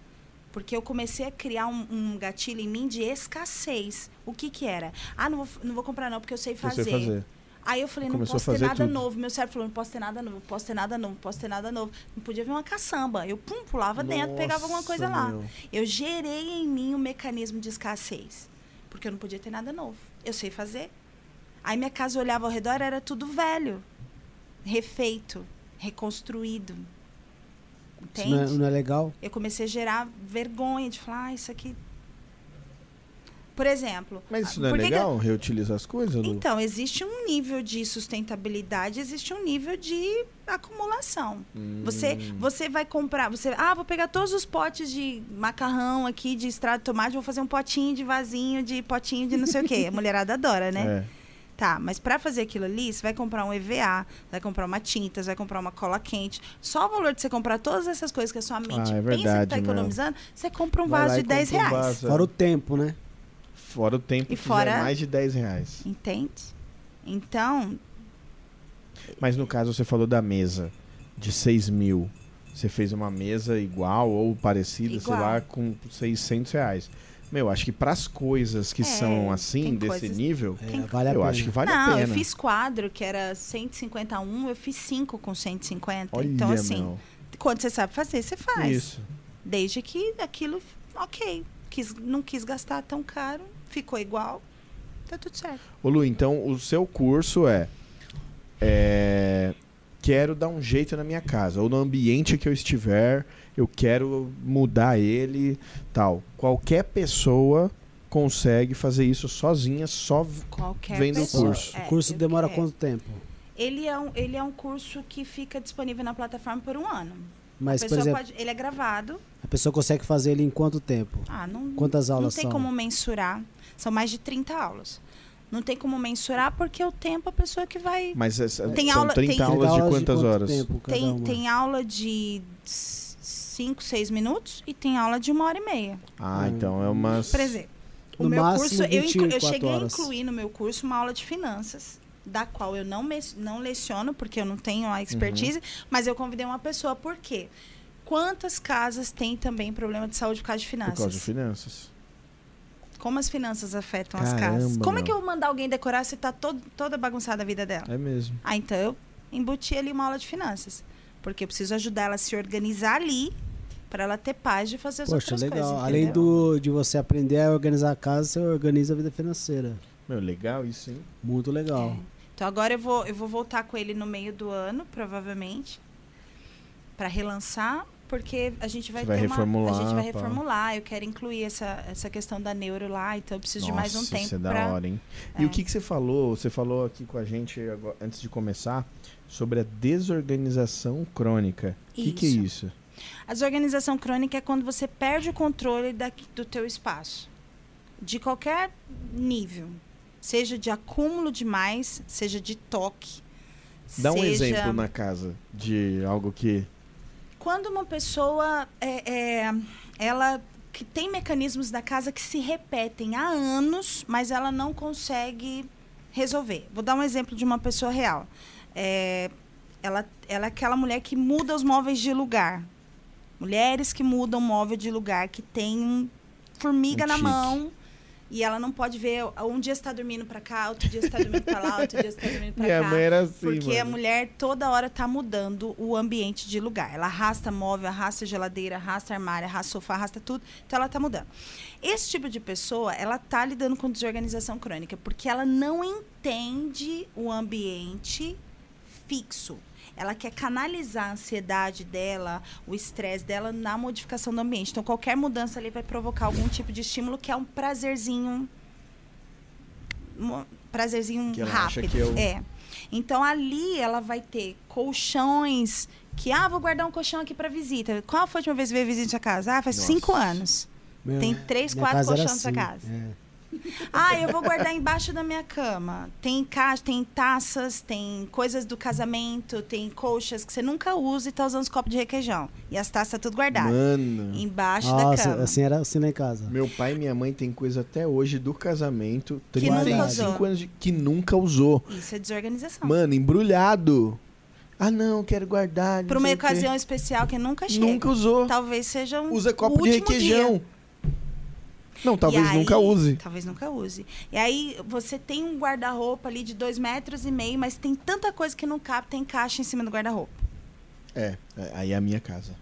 Porque eu comecei a criar um, um gatilho em mim de escassez. O que que era? Ah, não vou, não vou comprar não, porque eu sei Eu fazer. sei fazer. Aí eu falei, não Começou posso ter nada tudo. novo. Meu cérebro falou, não posso ter nada novo, não posso ter nada novo, não posso ter nada novo. Não podia ver uma caçamba. Eu pum, pulava dentro, pegava alguma coisa Nossa, lá. meu. Eu gerei em mim um mecanismo de escassez. Porque eu não podia ter nada novo. Eu sei fazer. Aí minha casa olhava ao redor, era tudo velho. Refeito, reconstruído. Isso não é, Entende? não é legal? Eu comecei a gerar vergonha de falar, ah, isso aqui. Por exemplo. Mas isso não é por que que eu- legal, reutilizar as coisas, Lu? então, existe um nível de sustentabilidade, existe um nível de acumulação. Você, Hum. você vai comprar, você, ah, vou pegar todos os potes de macarrão aqui, de extrato de tomate, vou fazer um potinho de vasinho, de potinho de não sei o quê. A mulherada adora, né? [LAUGHS] É. Tá, mas para fazer aquilo ali, você vai comprar um EVA, vai comprar uma tinta, você vai comprar uma cola quente. Só o valor de você comprar todas essas coisas que a sua mente Ah, é pensa que verdade, tá meu. economizando, você compra um Vai vaso de 10 compra um reais. vaso, é. Fora o tempo, né? Fora o tempo E que fora- já é mais de 10 reais. Entende? Então, Mas no caso, você falou da mesa de 6 mil. Você fez uma mesa igual ou parecida, sei Igual. lá, com 600 reais. Meu, acho que pras coisas que É, são assim, desse coisas- nível, É, vale eu acho que vale não, a pena. eu fiz quadro que era 151, eu fiz 5 com 150. Olha, então, assim, meu. quando você sabe fazer, você faz. Isso. Desde que aquilo, ok. Quis, não quis gastar tão caro, ficou igual, tá tudo certo. Ô Lu, então o seu curso é, é, Quero dar um jeito na minha casa, ou no ambiente que eu estiver, eu quero mudar ele, tal. Qualquer pessoa consegue fazer isso sozinha, só Qualquer Vem do pessoa. curso. O É, curso eu- demora é. quanto tempo? Ele é, um, ele é um curso que fica disponível na plataforma por um ano. Mas, a por pessoa exemplo, pode, ele é gravado. a pessoa consegue fazer ele em quanto tempo? Ah, não, Quantas não aulas tem são? como mensurar. São mais de 30 aulas. Não tem como mensurar porque o tempo a pessoa que vai. Mas essa- Tem são aula- 30 tem- aulas de quantas quanto horas? tempo Tem, tem aula de 5, 6 minutos e tem aula de uma hora e meia. Ah, então é umas. Por exemplo, o No meu máximo, curso, eu, inclu- eu 24 cheguei horas. a incluir no meu curso uma aula de finanças, da qual eu não, mes- não leciono, porque eu não tenho a expertise, mas eu convidei uma pessoa, por quê? Quantas casas têm também problema de saúde por causa de Por finanças? causa de finanças. Como as finanças afetam as Caramba, casas? Como é que eu vou mandar alguém decorar se tá todo, toda bagunçada a vida dela? É mesmo. Ah, então eu embuti ali uma aula de finanças. Porque eu preciso ajudar ela a se organizar ali para ela ter paz de fazer as Poxa, outras legal. coisas. Além do, de você aprender a organizar a casa, você organiza a vida financeira. Meu, legal isso, hein? Muito legal. É. Então agora eu vou, eu vou voltar com ele no meio do ano, provavelmente, para relançar, porque a gente vai vai ter uma, reformular, a gente vai pá. reformular. Eu quero incluir essa, essa questão da neuro lá, então eu preciso de mais um Nossa, tempo Isso é da para hora, hein? E É. o que, que você falou? Você falou aqui com a gente agora- antes de começar sobre a desorganização crônica. O que, que é isso? A desorganização crônica é quando você perde o controle da, do teu espaço. De qualquer nível. Seja de acúmulo demais, seja de toque. Dá um seja... exemplo na casa de algo que. Quando uma pessoa é, é, ela que tem mecanismos da casa que se repetem há anos, mas ela não consegue resolver. Vou dar um exemplo de uma pessoa real. É, ela, ela é aquela mulher que muda os móveis de lugar. Mulheres que mudam móvel de lugar, que tem um formiga Um na mão. E ela não pode ver. Um dia está dormindo para cá, outro dia está dormindo para lá, outro dia está dormindo para cá. mãe era assim. Porque a mano. mulher toda hora tá mudando o ambiente de lugar. Ela arrasta móvel, arrasta geladeira, arrasta armário, arrasta sofá, arrasta tudo. Então ela tá mudando. Esse tipo de pessoa, ela tá lidando com desorganização crônica, porque ela não entende o ambiente fixo. Ela quer canalizar a ansiedade dela, o estresse dela na modificação do ambiente. Então, qualquer mudança ali vai provocar algum tipo de estímulo que é um prazerzinho. Um prazerzinho Que rápido. eu- É. Então, ali ela vai ter colchões que, ah, vou guardar um colchão aqui para visita. Qual foi a última vez que veio visita na sua casa? Ah, faz Nossa. cinco anos. Meu, Tem três, quatro colchões na sua assim, casa. é. Ah, eu vou guardar embaixo da minha cama. Tem caixa, tem taças, tem coisas do casamento, tem colchas que você nunca usa e tá usando os copos de requeijão. E as taças tudo guardadas. Mano. Embaixo da Nossa, cama. assim era assim lá em casa. Meu pai e minha mãe têm coisa até hoje do casamento. Que nunca 35 usou. anos de, que nunca usou. Isso é desorganização. Mano, embrulhado. Ah, não, quero guardar. Para uma ocasião especial que nunca chega. Nunca usou. Talvez seja um Usa o copo de requeijão. dia. Não, talvez aí- nunca use. Talvez nunca use. E aí você tem um guarda-roupa ali de dois metros e meio, mas tem tanta coisa que não cabe, tem caixa em cima do guarda-roupa. É, é, aí é a minha casa.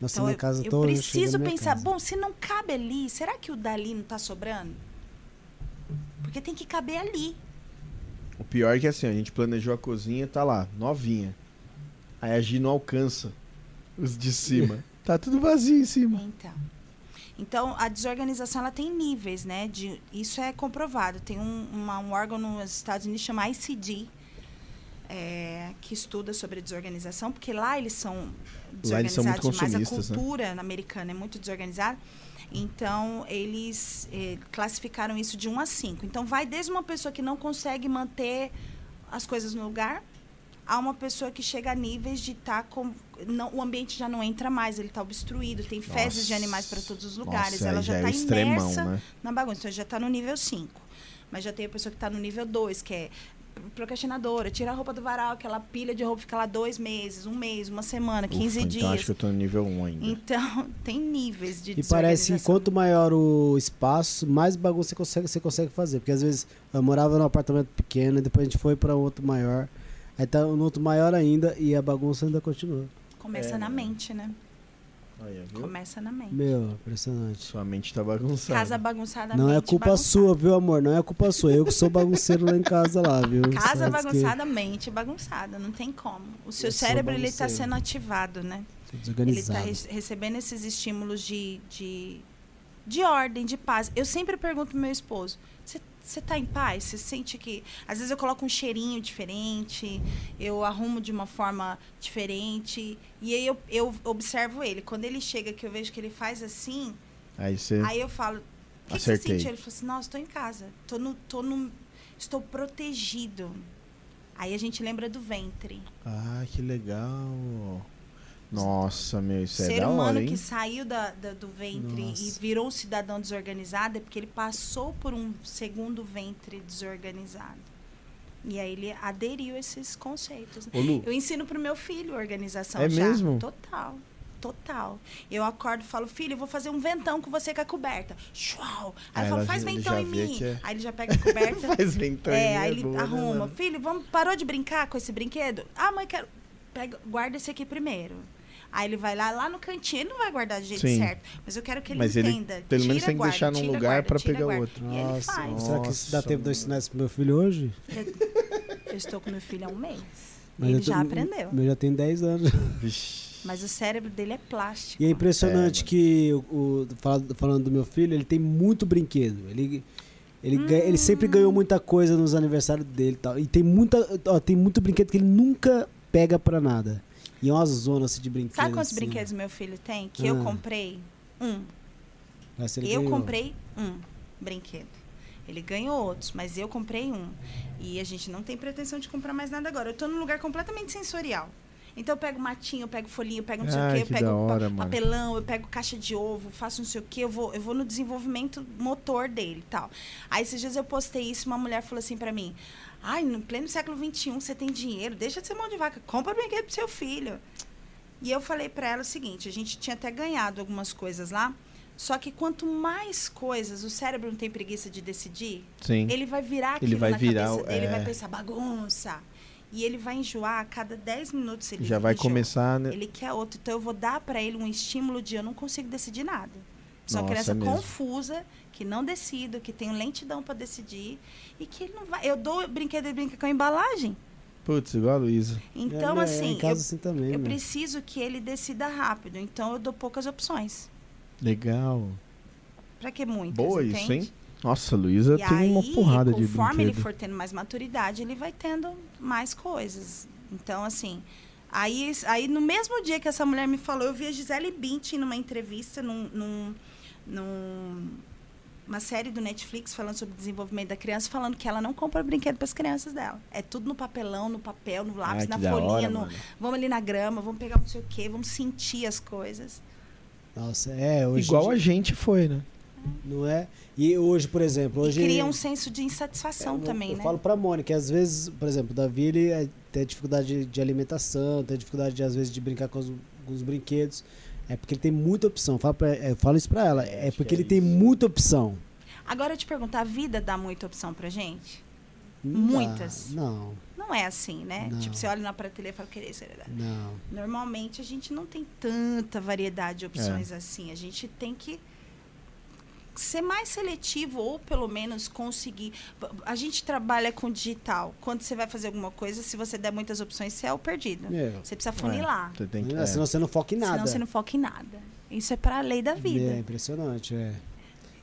Nossa, Então minha eu, casa eu toda preciso pensar, bom, se não cabe ali, será que o dali não tá sobrando? Porque tem que caber ali. O pior é que assim, a gente planejou a cozinha, tá lá, novinha. Aí a Gi não alcança os de cima. [LAUGHS] tá tudo vazio em cima. Então. Então, a desorganização ela tem níveis, né? De, isso é comprovado. Tem um, uma- um órgão nos Estados Unidos chama ICD, é, que estuda sobre desorganização, porque lá eles são Lá eles desorganizados demais. A né? cultura americana é muito desorganizada. Então, eles eh, classificaram isso de 1 a 5. Então, vai desde uma pessoa que não consegue manter as coisas no lugar a uma pessoa que chega a níveis de estar com. Não, o ambiente já não entra mais, ele está obstruído, tem fezes de Nossa. animais para todos os lugares. Nossa, ela já é está o extremão, imersa né? na bagunça. Então, já está no nível 5. Mas já tem a pessoa que está no nível 2, que é procrastinadora, tira a roupa do varal, aquela pilha de roupa fica lá dois meses, um mês, uma semana, 15 Ufa, dias. Então acho que eu tô no nível 1 ainda. Então, [LAUGHS] tem níveis de E parece que quanto maior o espaço, mais bagunça você consegue, você consegue fazer. Porque às vezes eu morava num apartamento pequeno, e depois a gente foi para outro maior. Aí tá no outro maior ainda e a bagunça ainda continua. Começa É, na mente, né? Olha? Começa na mente. Meu, impressionante. Sua mente tá bagunçada. Casa bagunçada Não é culpa bagunçada. sua, viu, amor? Não é culpa sua. Eu que sou bagunceiro lá em casa lá, viu? Casa Sabe que bagunçada, mente bagunçada, não tem como. O seu Eu cérebro ele está bagunceiro. sendo ativado, né? sou Ele está Desorganizado. recebendo esses estímulos de, de, de ordem, de paz. Eu sempre pergunto pro meu esposo: você tá em paz? Você sente que. Às vezes eu coloco um cheirinho diferente, eu arrumo de uma forma diferente. E aí eu, eu observo ele. Quando ele chega, que eu vejo que ele faz assim, Aí você. Aí eu falo, o que, que você Acertei. sentiu? Ele falou assim, nossa, estou em casa. Tô no, tô no, estou protegido. Aí a gente lembra do ventre. Ah, que legal. Nossa, meu, isso o é ser da humano hora, hein? que saiu da, da- do ventre Nossa. e virou um cidadão desorganizado é porque ele passou por um segundo ventre desorganizado. E aí ele aderiu a esses conceitos. Ô, Lu, Eu ensino pro meu filho organização É já. mesmo? Total. Total. Eu acordo e falo, filho, eu vou fazer um ventão com você com a coberta. Uau! Aí Aí eu falo, faz ventão em mim. é- Aí ele já pega a coberta. [LAUGHS] faz ventania é, aí ele boa, né, arruma. mano? filho, vamos, parou de brincar com esse brinquedo? Ah, mãe, quero. Pega, guarda esse aqui primeiro. Aí ele vai lá, lá no cantinho, ele não vai guardar do jeito Sim. certo. Mas eu quero que ele Mas ele, entenda. pelo menos Tira, tem que guarda, deixar num tira, lugar tira, pegar guarda. outro. E ele Nossa, faz. será que isso dá Nossa, tempo de eu ensinar isso pro meu filho hoje? Eu estou com meu filho há um mês. Mas ele eu tô- já aprendeu. Meu já tem 10 anos. Vixe. Mas o cérebro dele é plástico. E é impressionante É, que, o, o- fala- falando do meu filho, ele tem muito brinquedo. Ele, ele, ganha- ele sempre ganhou muita coisa nos aniversários dele e tal. E tem, muita, ó, tem muito brinquedo que ele nunca pega pra nada. E é uma zona assim, de brinquedos. Sabe quantos assim. brinquedos meu filho tem? Que eu Ah. comprei? Um. Ele Eu ganhou. comprei um brinquedo. Ele ganhou outros, mas eu comprei um. E a gente não tem pretensão de comprar mais nada agora. Eu tô num lugar completamente sensorial. Então eu pego matinho, eu pego folhinho, eu pego não sei o Ai, quê, eu que pego da pa- hora, mano. papelão, eu pego caixa de ovo, faço não sei o quê, eu vou, eu vou no desenvolvimento motor dele e tal. Aí esses dias eu postei isso, uma mulher falou assim pra mim: Ai, no pleno século XXI você tem dinheiro, deixa de ser mão de vaca, compra brinquedo pro seu filho. E eu falei pra ela o seguinte: a gente tinha até ganhado algumas coisas lá, só que quanto mais coisas o cérebro não tem preguiça de decidir, Sim. ele vai virar Ele aquilo vai na virar cabeça dele, é. vai pensar bagunça. E ele vai enjoar a cada 10 minutos ele Já vai enjoa. começar, né? Ele quer outro. Então eu vou dar para ele um estímulo de eu não consigo decidir nada. Sou uma criança é confusa, que não decido, que tenho lentidão para decidir e que ele não vai. Eu dou brinquedo e brinca com a embalagem. Putz, igual a Luísa. Então, É, é, assim, em casa eu, assim também, eu meu. preciso que ele decida rápido. Então eu dou poucas opções. Legal. Para que muitas? Boa isso, entende? hein? Nossa, a Luísa tem aí, uma porrada de conforme ele brinquedo. for tendo mais maturidade, ele vai tendo mais coisas. Então, assim, aí, aí no mesmo dia que essa mulher me falou, eu vi a Gisele Bündchen numa entrevista num, num, num, uma série do Netflix falando sobre o desenvolvimento da criança, falando que ela não compra brinquedo para as crianças dela. É tudo no papelão, no papel, no lápis, Ai, na folhinha, hora, no, vamos ali na grama, vamos pegar não sei o quê, vamos sentir as coisas. Nossa, é, hoje. Igual a gente foi, né? Não é? E hoje, por exemplo, hoje. E cria um senso de insatisfação eu, também, eu né? falo pra Mônica, às vezes, por exemplo, o Davi ele é- tem dificuldade de, de alimentação, tem dificuldade, de, às vezes, de brincar com os, com os brinquedos. É porque ele tem muita opção. Eu falo, pra- eu falo isso pra ela. É, acho porque que é ele tem muita opção. Agora eu te pergunto, a vida dá muita opção pra gente? Não dá, Muitas. Não, Não é assim, né? Não. Tipo, você olha na prateleira e fala, querer, isso, isso. não. Normalmente a gente não tem tanta variedade de opções É. assim. A gente tem que ser mais seletivo ou pelo menos conseguir. A gente trabalha com digital. Quando você vai fazer alguma coisa, se você der muitas opções, você é o perdido. É. Você precisa funilar. Você tem que. É, é. Senão você não foca em nada. Senão você não foca em nada. Isso é para a lei da É vida. impressionante, é.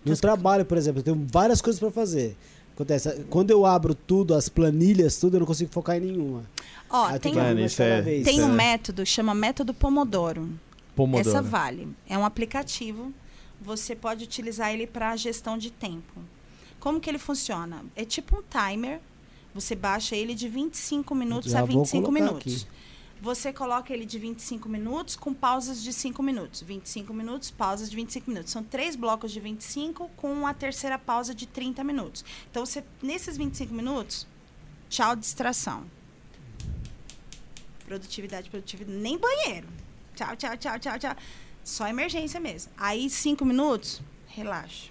No Mas- trabalho, por exemplo, eu tenho várias coisas pra fazer. Acontece, quando eu abro tudo, as planilhas, tudo, eu não consigo focar em nenhuma. Ó, Aí tem, cada é- vez. tem um é- método, chama método Pomodoro. Pomodoro. Essa vale. É um aplicativo. Você pode utilizar ele para gestão de tempo. Como que ele funciona? É tipo um timer. Você baixa ele de 25 minutos Já a vou 25 colocar minutos. aqui. Você coloca ele de 25 minutos com pausas de 5 minutos. 25 minutos, pausas de 25 minutos. São três blocos de 25 com a terceira pausa de 30 minutos. Então, você, nesses 25 minutos, tchau distração. Produtividade, produtividade. Nem banheiro. Tchau, tchau, tchau, tchau, tchau. Só emergência mesmo. Aí, 5 minutos, relaxa.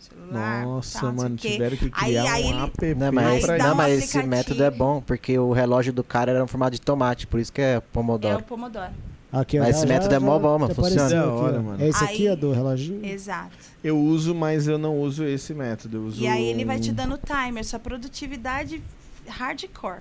Celular. Nossa, tal, mano, tiveram que Aí- criar aí um ele- app Não, mas, não, um mas esse método é bom, porque o relógio do cara era um formato de tomate, por isso que é É Pomodoro. o Pomodoro. Aqui, Mas esse método é mó bom, mano, apareceu funciona. Aqui, hora, mano. É esse aqui, Aí- ó, do reloginho? Exato. Eu uso, mas eu não uso esse método. Eu uso E aí ele vai te um- dando timer, sua produtividade hardcore.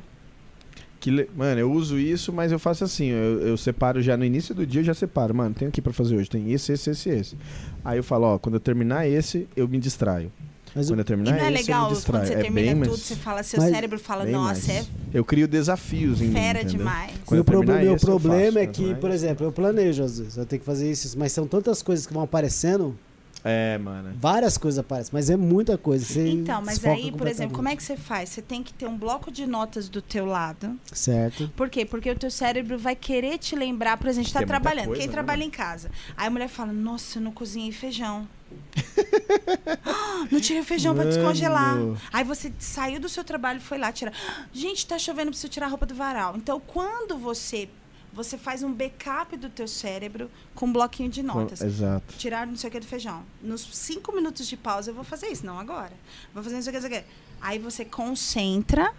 Que le- Mano, eu uso isso, mas eu faço assim, eu, eu separo já no início do dia, eu já separo. Mano, tem aqui pra fazer hoje, tem esse, esse, esse, esse. Aí eu falo, ó, quando eu terminar esse, eu me distraio. Mas Quando eu E terminar não é esse, legal eu me quando distraio. você é termina bem tudo, mais, você fala, seu Mas- cérebro fala, bem nossa, mais. é Eu crio desafios em mim, fera entendeu? demais. Quando eu meu proble- terminar meu esse, eu problema faço, é quanto que, mais- por exemplo, eu planejo às vezes, eu tenho que fazer isso, mas são tantas coisas que vão aparecendo, É, mano. várias coisas aparecem, mas é muita coisa. Você Então, mas aí, por exemplo, como é que você faz? Você tem que ter um bloco de notas do teu lado. Certo. Por quê? Porque o teu cérebro vai querer te lembrar, por exemplo, a gente tá é trabalhando. coisa, Quem né, trabalha em casa? Aí a mulher fala, nossa, eu não cozinhei feijão. [LAUGHS] Ah, não tirei o feijão pra Mano. descongelar. Aí você saiu do seu trabalho e foi lá tirar. Gente, tá chovendo, preciso tirar a roupa do varal. Então, quando você você faz um backup do teu cérebro com um bloquinho de notas. Exato. Tirar não sei o que do feijão. Nos cinco minutos de pausa eu vou fazer isso, não agora. Vou fazer não sei o que, não sei o que. Aí você concentra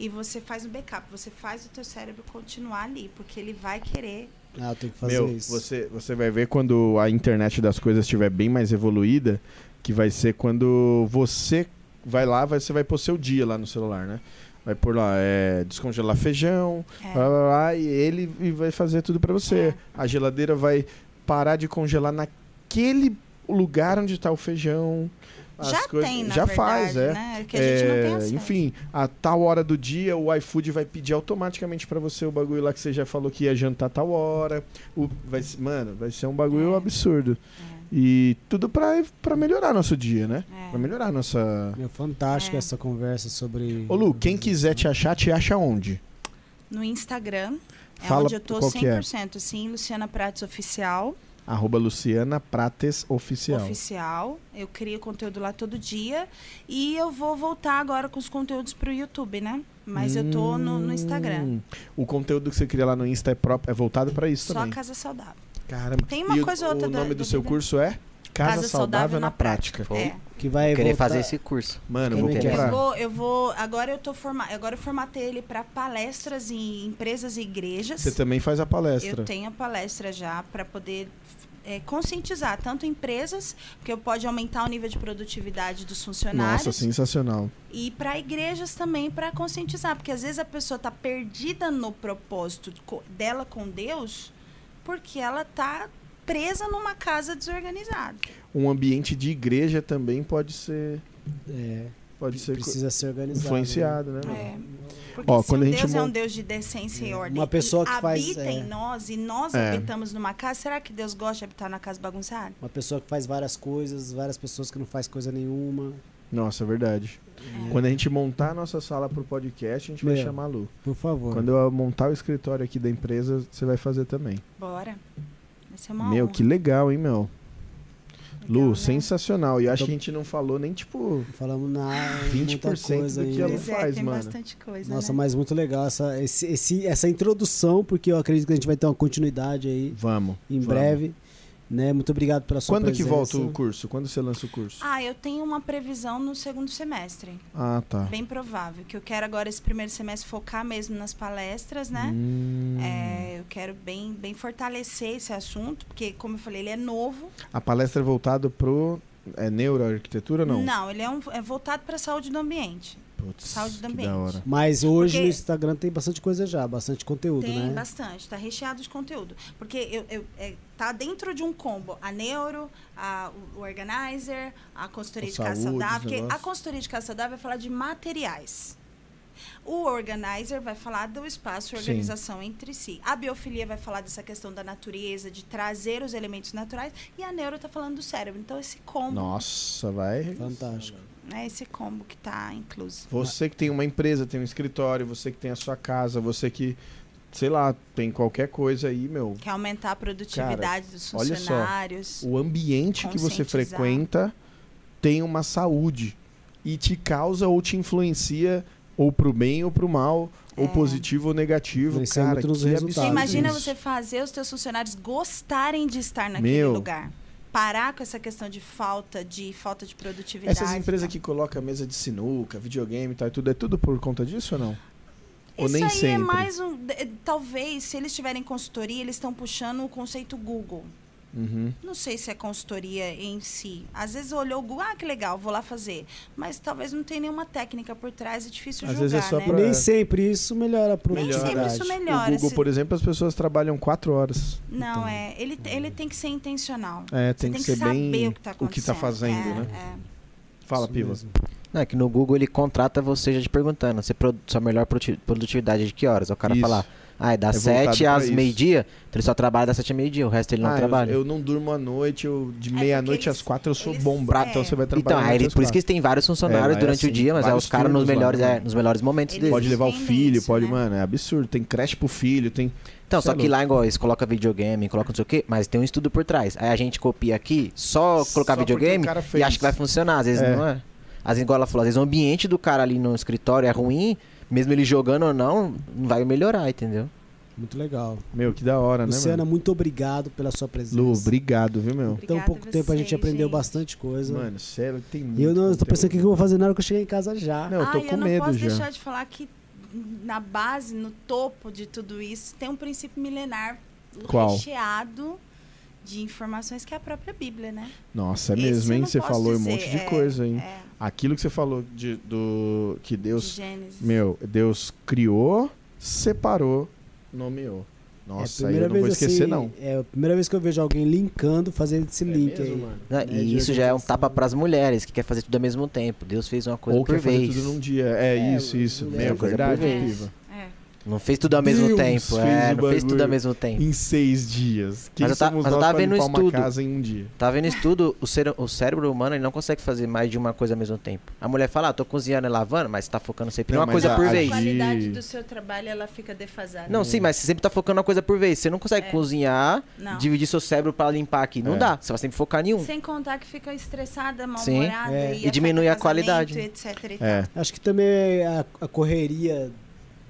e você faz um backup. Você faz o teu cérebro continuar ali, porque ele vai querer. Ah, eu tenho que fazer Meu, isso. você, você vai ver quando a internet das coisas estiver bem mais evoluída, que vai ser quando você vai lá, vai- você vai pôr seu dia lá no celular, né? Vai pôr lá, é, descongelar feijão, É. blá, blá, blá, e ele e vai fazer tudo pra você. É. A geladeira vai parar de congelar naquele lugar onde tá o feijão. Já coisas- tem, na Já verdade, faz, é. né? Que a gente não tem É. Enfim, a tal hora do dia, o iFood vai pedir automaticamente pra você o bagulho lá que você já falou que ia jantar tal hora. O, vai, mano, vai ser um bagulho É. absurdo. É, E tudo pra, pra melhorar nosso dia, né? é. Pra melhorar nossa. Meu, fantástico É. essa conversa sobre. Ô Lu, quem quiser te achar, te acha onde? No Instagram, é Fala onde eu tô qual que é. 100%, sim, Luciana Prates Oficial. Arroba Luciana Prates Oficial. Oficial. Eu crio conteúdo lá todo dia. E eu vou voltar agora com os conteúdos pro YouTube, né? Mas eu tô no, no Instagram. Hum, O conteúdo que você cria lá no Insta é, próprio, é voltado pra isso Só também. Casa Saudável. Caramba. Tem uma e o- coisa ou outra O da- nome do seu vida. curso é Casa, Casa Saudável, Saudável na na Prática. É. Que vai Querer voltar- fazer esse curso. Mano, eu vou? Eu vou, eu vou. Agora eu tô forma, agora eu formatei ele para palestras em empresas e igrejas. Você também faz a palestra. Eu tenho a palestra já para poder é, conscientizar tanto empresas, porque pode aumentar o nível de produtividade dos funcionários, Nossa, sensacional. e para igrejas também para conscientizar, porque às vezes a pessoa está perdida no propósito dela com Deus, porque ela tá presa numa casa desorganizada. Um ambiente de igreja também pode ser, É, pode ser precisa ser organizado. influenciado, né? né? É. Porque Ó, se quando um a gente Deus é um Deus de decência e ordem Uma pessoa que faz, habita é. em nós e nós É. habitamos numa casa, será que Deus gosta de habitar na casa bagunçada? Uma pessoa que faz várias coisas, várias pessoas que não faz coisa nenhuma. Nossa, é verdade. É. Quando a gente montar a nossa sala pro podcast, a gente vai Meu. chamar a Lu. Por favor. Quando eu montar o escritório aqui da empresa, você vai fazer também. Bora. Vai ser uma meu, honra. que legal, hein, meu? Legal, Lu, né? sensacional. E eu acho Então- que a gente não falou nem, tipo, Falamos na 20% muita coisa do que ela Pois é, faz, tem mano. bastante coisa, Nossa, né? mas muito legal essa, esse, esse- essa introdução, porque eu acredito que a gente vai ter uma continuidade aí vamos. em vamos. breve. Né? Muito obrigado pela sua Quando que presença. volta o curso? Quando você lança o curso? Ah, eu tenho uma previsão no segundo semestre. Ah, tá. Bem provável. Que eu quero agora, esse primeiro semestre, focar mesmo nas palestras, né? Hum. É, eu quero bem, bem fortalecer esse assunto, porque, como eu falei, ele é novo. A palestra é voltada pro é, neuroarquitetura ou não? ele é, um, é voltado para a saúde do ambiente. Putz, saúde do ambiente. Mas hoje Porque- no Instagram tem bastante coisa já, bastante conteúdo, Tem né? bastante, está recheado de conteúdo. Porque eu, eu- é, tá dentro de um combo a neuro, a, o organizer, a consultoria A de casa saúde, saudável. os Porque a consultoria de casa saudável vai falar de materiais. O organizer vai falar do espaço e Sim. organização entre si. A biofilia vai falar dessa questão da natureza, de trazer os elementos naturais. E a neuro está falando do cérebro. Então, esse combo, Nossa, vai. Fantástico. Né, esse combo que está incluso. Você que tem uma empresa, tem um escritório, você que tem a sua casa, você que, sei lá, tem qualquer coisa aí, meu. Quer aumentar a produtividade dos olha só, funcionários. O ambiente que você frequenta tem uma saúde e te causa ou te influencia ou pro bem ou pro mal, ou É. positivo ou negativo. Cara, nos que resultados. Você imagina isso. você fazer os teus funcionários gostarem de estar naquele Meu. lugar. Parar com essa questão de falta de falta de produtividade. Essas empresas tá? que colocam mesa de sinuca, videogame e tal, tudo, é tudo por conta disso ou não? Ou Isso nem aí sempre? é mais um. Talvez, se eles tiverem consultoria, eles estão puxando o conceito Google. Uhum. Não sei se é consultoria em si. Às vezes olhou o Google, ah, que legal, vou lá fazer. Mas talvez não tenha nenhuma técnica por trás, é difícil Às julgar, vezes é só né? Pra- nem sempre isso melhora a Nem sempre isso O melhora. Google, se- por exemplo, as pessoas trabalham quatro horas. Não, Então. é. Ele, ele tem que ser intencional. É, Você tem, que que ser saber bem o que está o que tá fazendo, é, né? é. Fala, Isso Piva. mesmo. Não, é que no Google ele contrata você já te perguntando, você produ- sua melhor produti- produtividade é de que horas? O cara Isso. fala, ah, é das É voltado 7 pra às meio-dia, então ele só trabalha das 7 a meio-dia, o resto ele não Ah, eu- trabalha. Eu, não durmo à noite, eu de É meia-noite às quatro eu sou eles- bombrado, é. então você vai trabalhar Então, aí às por isso que têm vários É, funcionários mas durante assim, o dia, mas é os caras nos lá, melhores, né? é, nos melhores momentos Eles- deles. Pode levar o filho, isso, pode, né? mano, é absurdo. Tem creche pro filho, tem. Então, Cê só é que lá, igual, eles colocam videogame, colocam não sei o quê, mas tem um estudo por trás. Aí a gente copia aqui, só colocar Só videogame e acha que vai funcionar. Às vezes É. não é. Às vezes, igual ela falou, às vezes o ambiente do cara ali no escritório é ruim, mesmo ele jogando ou não, não vai melhorar, entendeu? Muito legal. Meu, que da hora, né, Luciana, muito obrigado pela sua presença. Lu, obrigado, viu, meu? Em tão pouco tempo a gente aprendeu gente. bastante coisa. Mano, sério, tem muito. e eu não tô conteúdo. pensando o que eu vou fazer na hora que eu chegar em casa já. Não, eu tô ah, com eu não medo posso já. deixar de falar que na base, no topo de tudo isso, tem um princípio milenar Qual? recheado de informações que é a própria Bíblia, né? Nossa, é mesmo, hein? não Você falou um dizer, monte de é, coisa, hein? É, Aquilo que você falou de, do. Que de Deus. Gênesis. Meu, Deus criou, separou, nomeou. Nossa, aí eu não vou esquecer, assim, não. É a primeira vez que eu vejo alguém linkando, fazendo esse É link mesmo, mano? Né? É, e de isso já é um tapa pras mulheres, que quer fazer tudo ao mesmo tempo. Deus fez uma coisa Ou por quer fazer vez. tudo num dia. É, É, isso, isso. coisa por verdade. É. Não fez tudo ao mesmo Deus tempo. fez É, não fez tudo ao mesmo tempo. Em seis dias. Quem Mas eu somos mas eu tava vendo estudo. casa em um dia? Tá vendo estudo? O, cere- o cérebro humano ele não consegue fazer mais de uma coisa ao mesmo tempo. A mulher fala, ah, tô cozinhando e lavando, mas você tá focando sempre em Não, uma coisa a- por a vez. A qualidade do seu trabalho, ela fica defasada. Não, sim, mas você sempre tá focando uma coisa por vez. Você não consegue É. cozinhar, Não. dividir seu cérebro pra limpar aqui. Não É. dá. Você vai sempre focar em um. Sem contar que fica estressada, Sim. mal-humorada É. e, E diminui a qualidade. Etc e tal. É. Acho que também a, a correria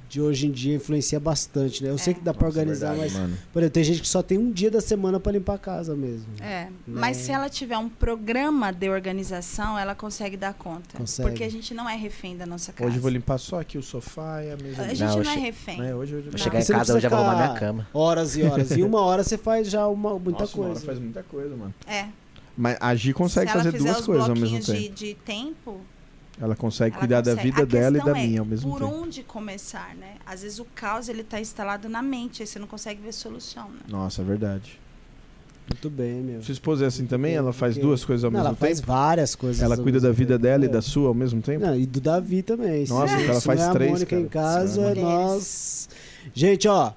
de hoje em dia influencia bastante, né? Eu sei É. que dá pra Nossa, organizar, verdade, mas, mano. por exemplo, tem gente que só tem um dia da semana pra limpar a casa mesmo. É, mas se ela tiver um programa de organização, ela consegue dar conta. Consegue. Porque a gente não é refém da nossa casa. Hoje eu vou limpar só aqui o sofá e a mesa. A gente Não, não, eu é che- refém. É, hoje eu Vou Não. chegar em casa hoje já vou arrumar minha cama. Horas e horas. em uma hora você faz já uma, muita Nossa, uma hora coisa. faz muita coisa, mano. É. Mas a Gi consegue fazer duas coisas ao mesmo tempo. de, de tempo, Ela consegue ela cuidar da consegue. vida A dela e da é minha ao mesmo por tempo. onde começar, né? Às vezes o caos ele tá instalado na mente, aí você não consegue ver solução, né? Nossa, é verdade. Muito bem, meu. Sua esposa é assim também? Ela faz Porque- duas coisas ao Não, mesmo ela faz tempo? várias coisas. Ela cuida da vida tempo. dela e É. da sua ao mesmo tempo? Não, e do Davi também. Nossa, Isso- ela faz é três, a Mônica cara. em casa, é nós. Gente, ó.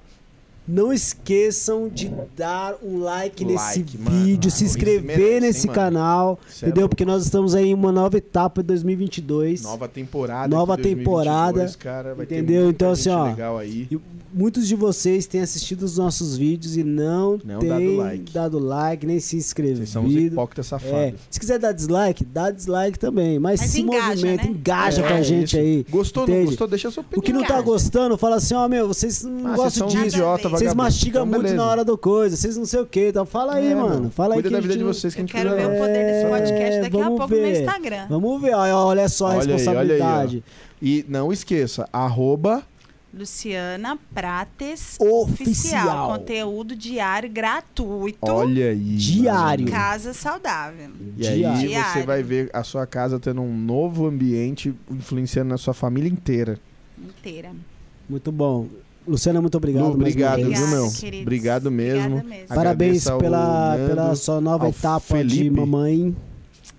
Não esqueçam de dar um like, nesse Like, mano. vídeo, se Ah, isso inscrever merece, nesse hein, mano? canal, Cê é entendeu? louco. Porque nós estamos aí em uma nova etapa de 2022. Nova temporada. Nova aqui, 2022, temporada, cara, vai ter entendeu? Então, assim, ó, legal aí. E muitos de vocês têm assistido os nossos vídeos e não, Não têm dado like. dado like, nem se inscrevido. Vocês são os hipócritas É, safados. se quiser dar dislike, dá dislike também. Mas, Mas se engaja, movimenta, né? engaja É, com a gente isso. aí. Gostou, não Entende? gostou? Deixa a sua opinião. O que não tá gostando, fala assim, ó, meu, vocês não Ah, vocês gostam são uns disso. idiota, Vocês mastigam Então, muito beleza. na hora da coisa, vocês não sei o que. Então fala aí, É, mano. Fala aí Cuida que da vida de vocês que a Eu gente quero ver o poder desse É, podcast daqui a vamos pouco no meu ver. Instagram. Vamos ver, ó, olha só a Olha aí, olha aí, responsabilidade. E não esqueça, arroba Luciana Prates Oficial. Conteúdo diário gratuito. olha aí. Diário. Casa saudável. E aí Diário. você vai ver a sua casa tendo um novo ambiente influenciando na sua família inteira. Inteira. Muito bom. Luciana, muito obrigado. Lu, obrigado, vez. viu, meu? Queridos. Obrigado mesmo. Obrigada mesmo. Parabéns pela, Nando, pela sua nova etapa de Felipe. mamãe.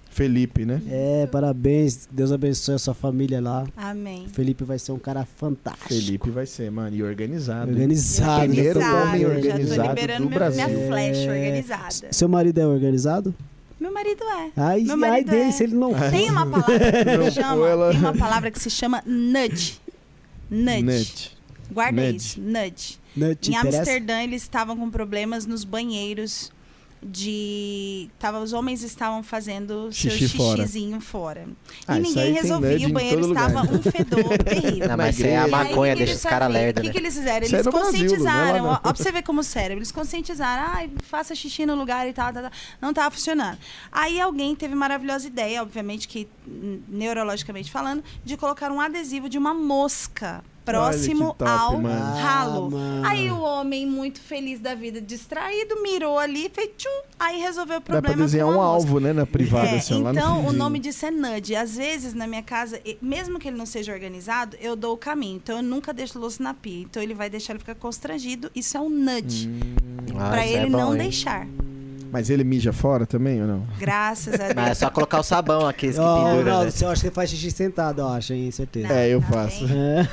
Felipe, né? É, parabéns. Deus abençoe a sua família lá. Amém. O Felipe vai ser um cara fantástico. Felipe vai ser, mano, e organizado. Organizado. Primeiro Organizado. homem Já organizado tô liberando do meu- Brasil. minha flecha É. organizada. Seu marido é organizado? Meu marido é. Ai, Meu ai marido dele, é. se ele não Tem uma palavra que se chama, ela- tem uma palavra que se chama nudge. Nudge. Net. Guarda Nudge. isso, nudge. em interessa. Amsterdã eles estavam com problemas nos banheiros de tava os homens estavam fazendo Xixi seu fora. xixizinho fora. Ah, e ninguém resolvia, o banheiro todo lugar. estava um fedor [LAUGHS] terrível. Não, Na mas isso é a maconha, o que deixa eles os caras lerda, O que, né? que eles fizeram? É Eles Brasil, é lá conscientizaram, não. ó, pra você ver como o cérebro, eles conscientizaram, ai, faça xixi no lugar e tal, tal, tal. não tava funcionando. Aí alguém teve a maravilhosa ideia, obviamente que neurologicamente falando, de colocar um adesivo de uma mosca próximo top, ao mano. ralo. Ah. Aí o homem, muito feliz da vida, distraído, mirou ali, fez tchum, aí resolveu o Dá pra problema desenhar com um alvo, né, na privada, É, assim, ó, lá no então, o nome disso é nudge. Às vezes, na minha casa, e- mesmo que ele não seja organizado, eu dou o caminho. Então, eu nunca deixo louça na pia. Então, ele vai deixar ele ficar constrangido. Isso é um nudge. Ah, pra é ele bom, não hein? deixar. Mas ele mija fora também ou não? Graças a Deus. Mas é só colocar o sabão aqueles que Ó, pendura, Ronaldo, né? você acha que ele faz xixi sentado, eu acho, hein? Certeza. Não, É, eu tá faço. É.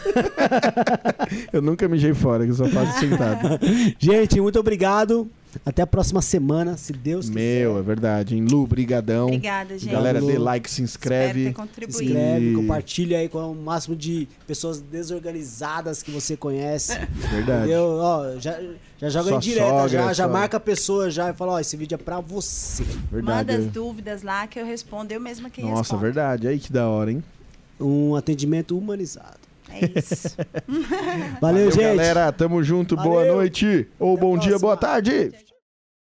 [LAUGHS] Eu nunca mijei fora, que eu só faço sentado. [LAUGHS] Gente, muito obrigado. Até a próxima semana, se Deus quiser. Meu, é verdade, hein? Lu, brigadão. Obrigada, gente. Galera, dê like, se inscreve. ter Se inscreve, E- compartilha aí com o máximo de pessoas desorganizadas que você conhece. [LAUGHS] Verdade. Entendeu? Ó, já, já joga em direta, já, já marca a pessoa já e fala, ó, esse vídeo é pra você. Verdade. Manda as dúvidas lá que eu respondo. Eu mesma que Nossa, respondo. verdade. Aí que da hora, hein? Um atendimento humanizado. É isso. [LAUGHS] Valeu, gente. galera. Tamo junto. Boa Valeu. noite. Ou Até bom dia, boa tarde.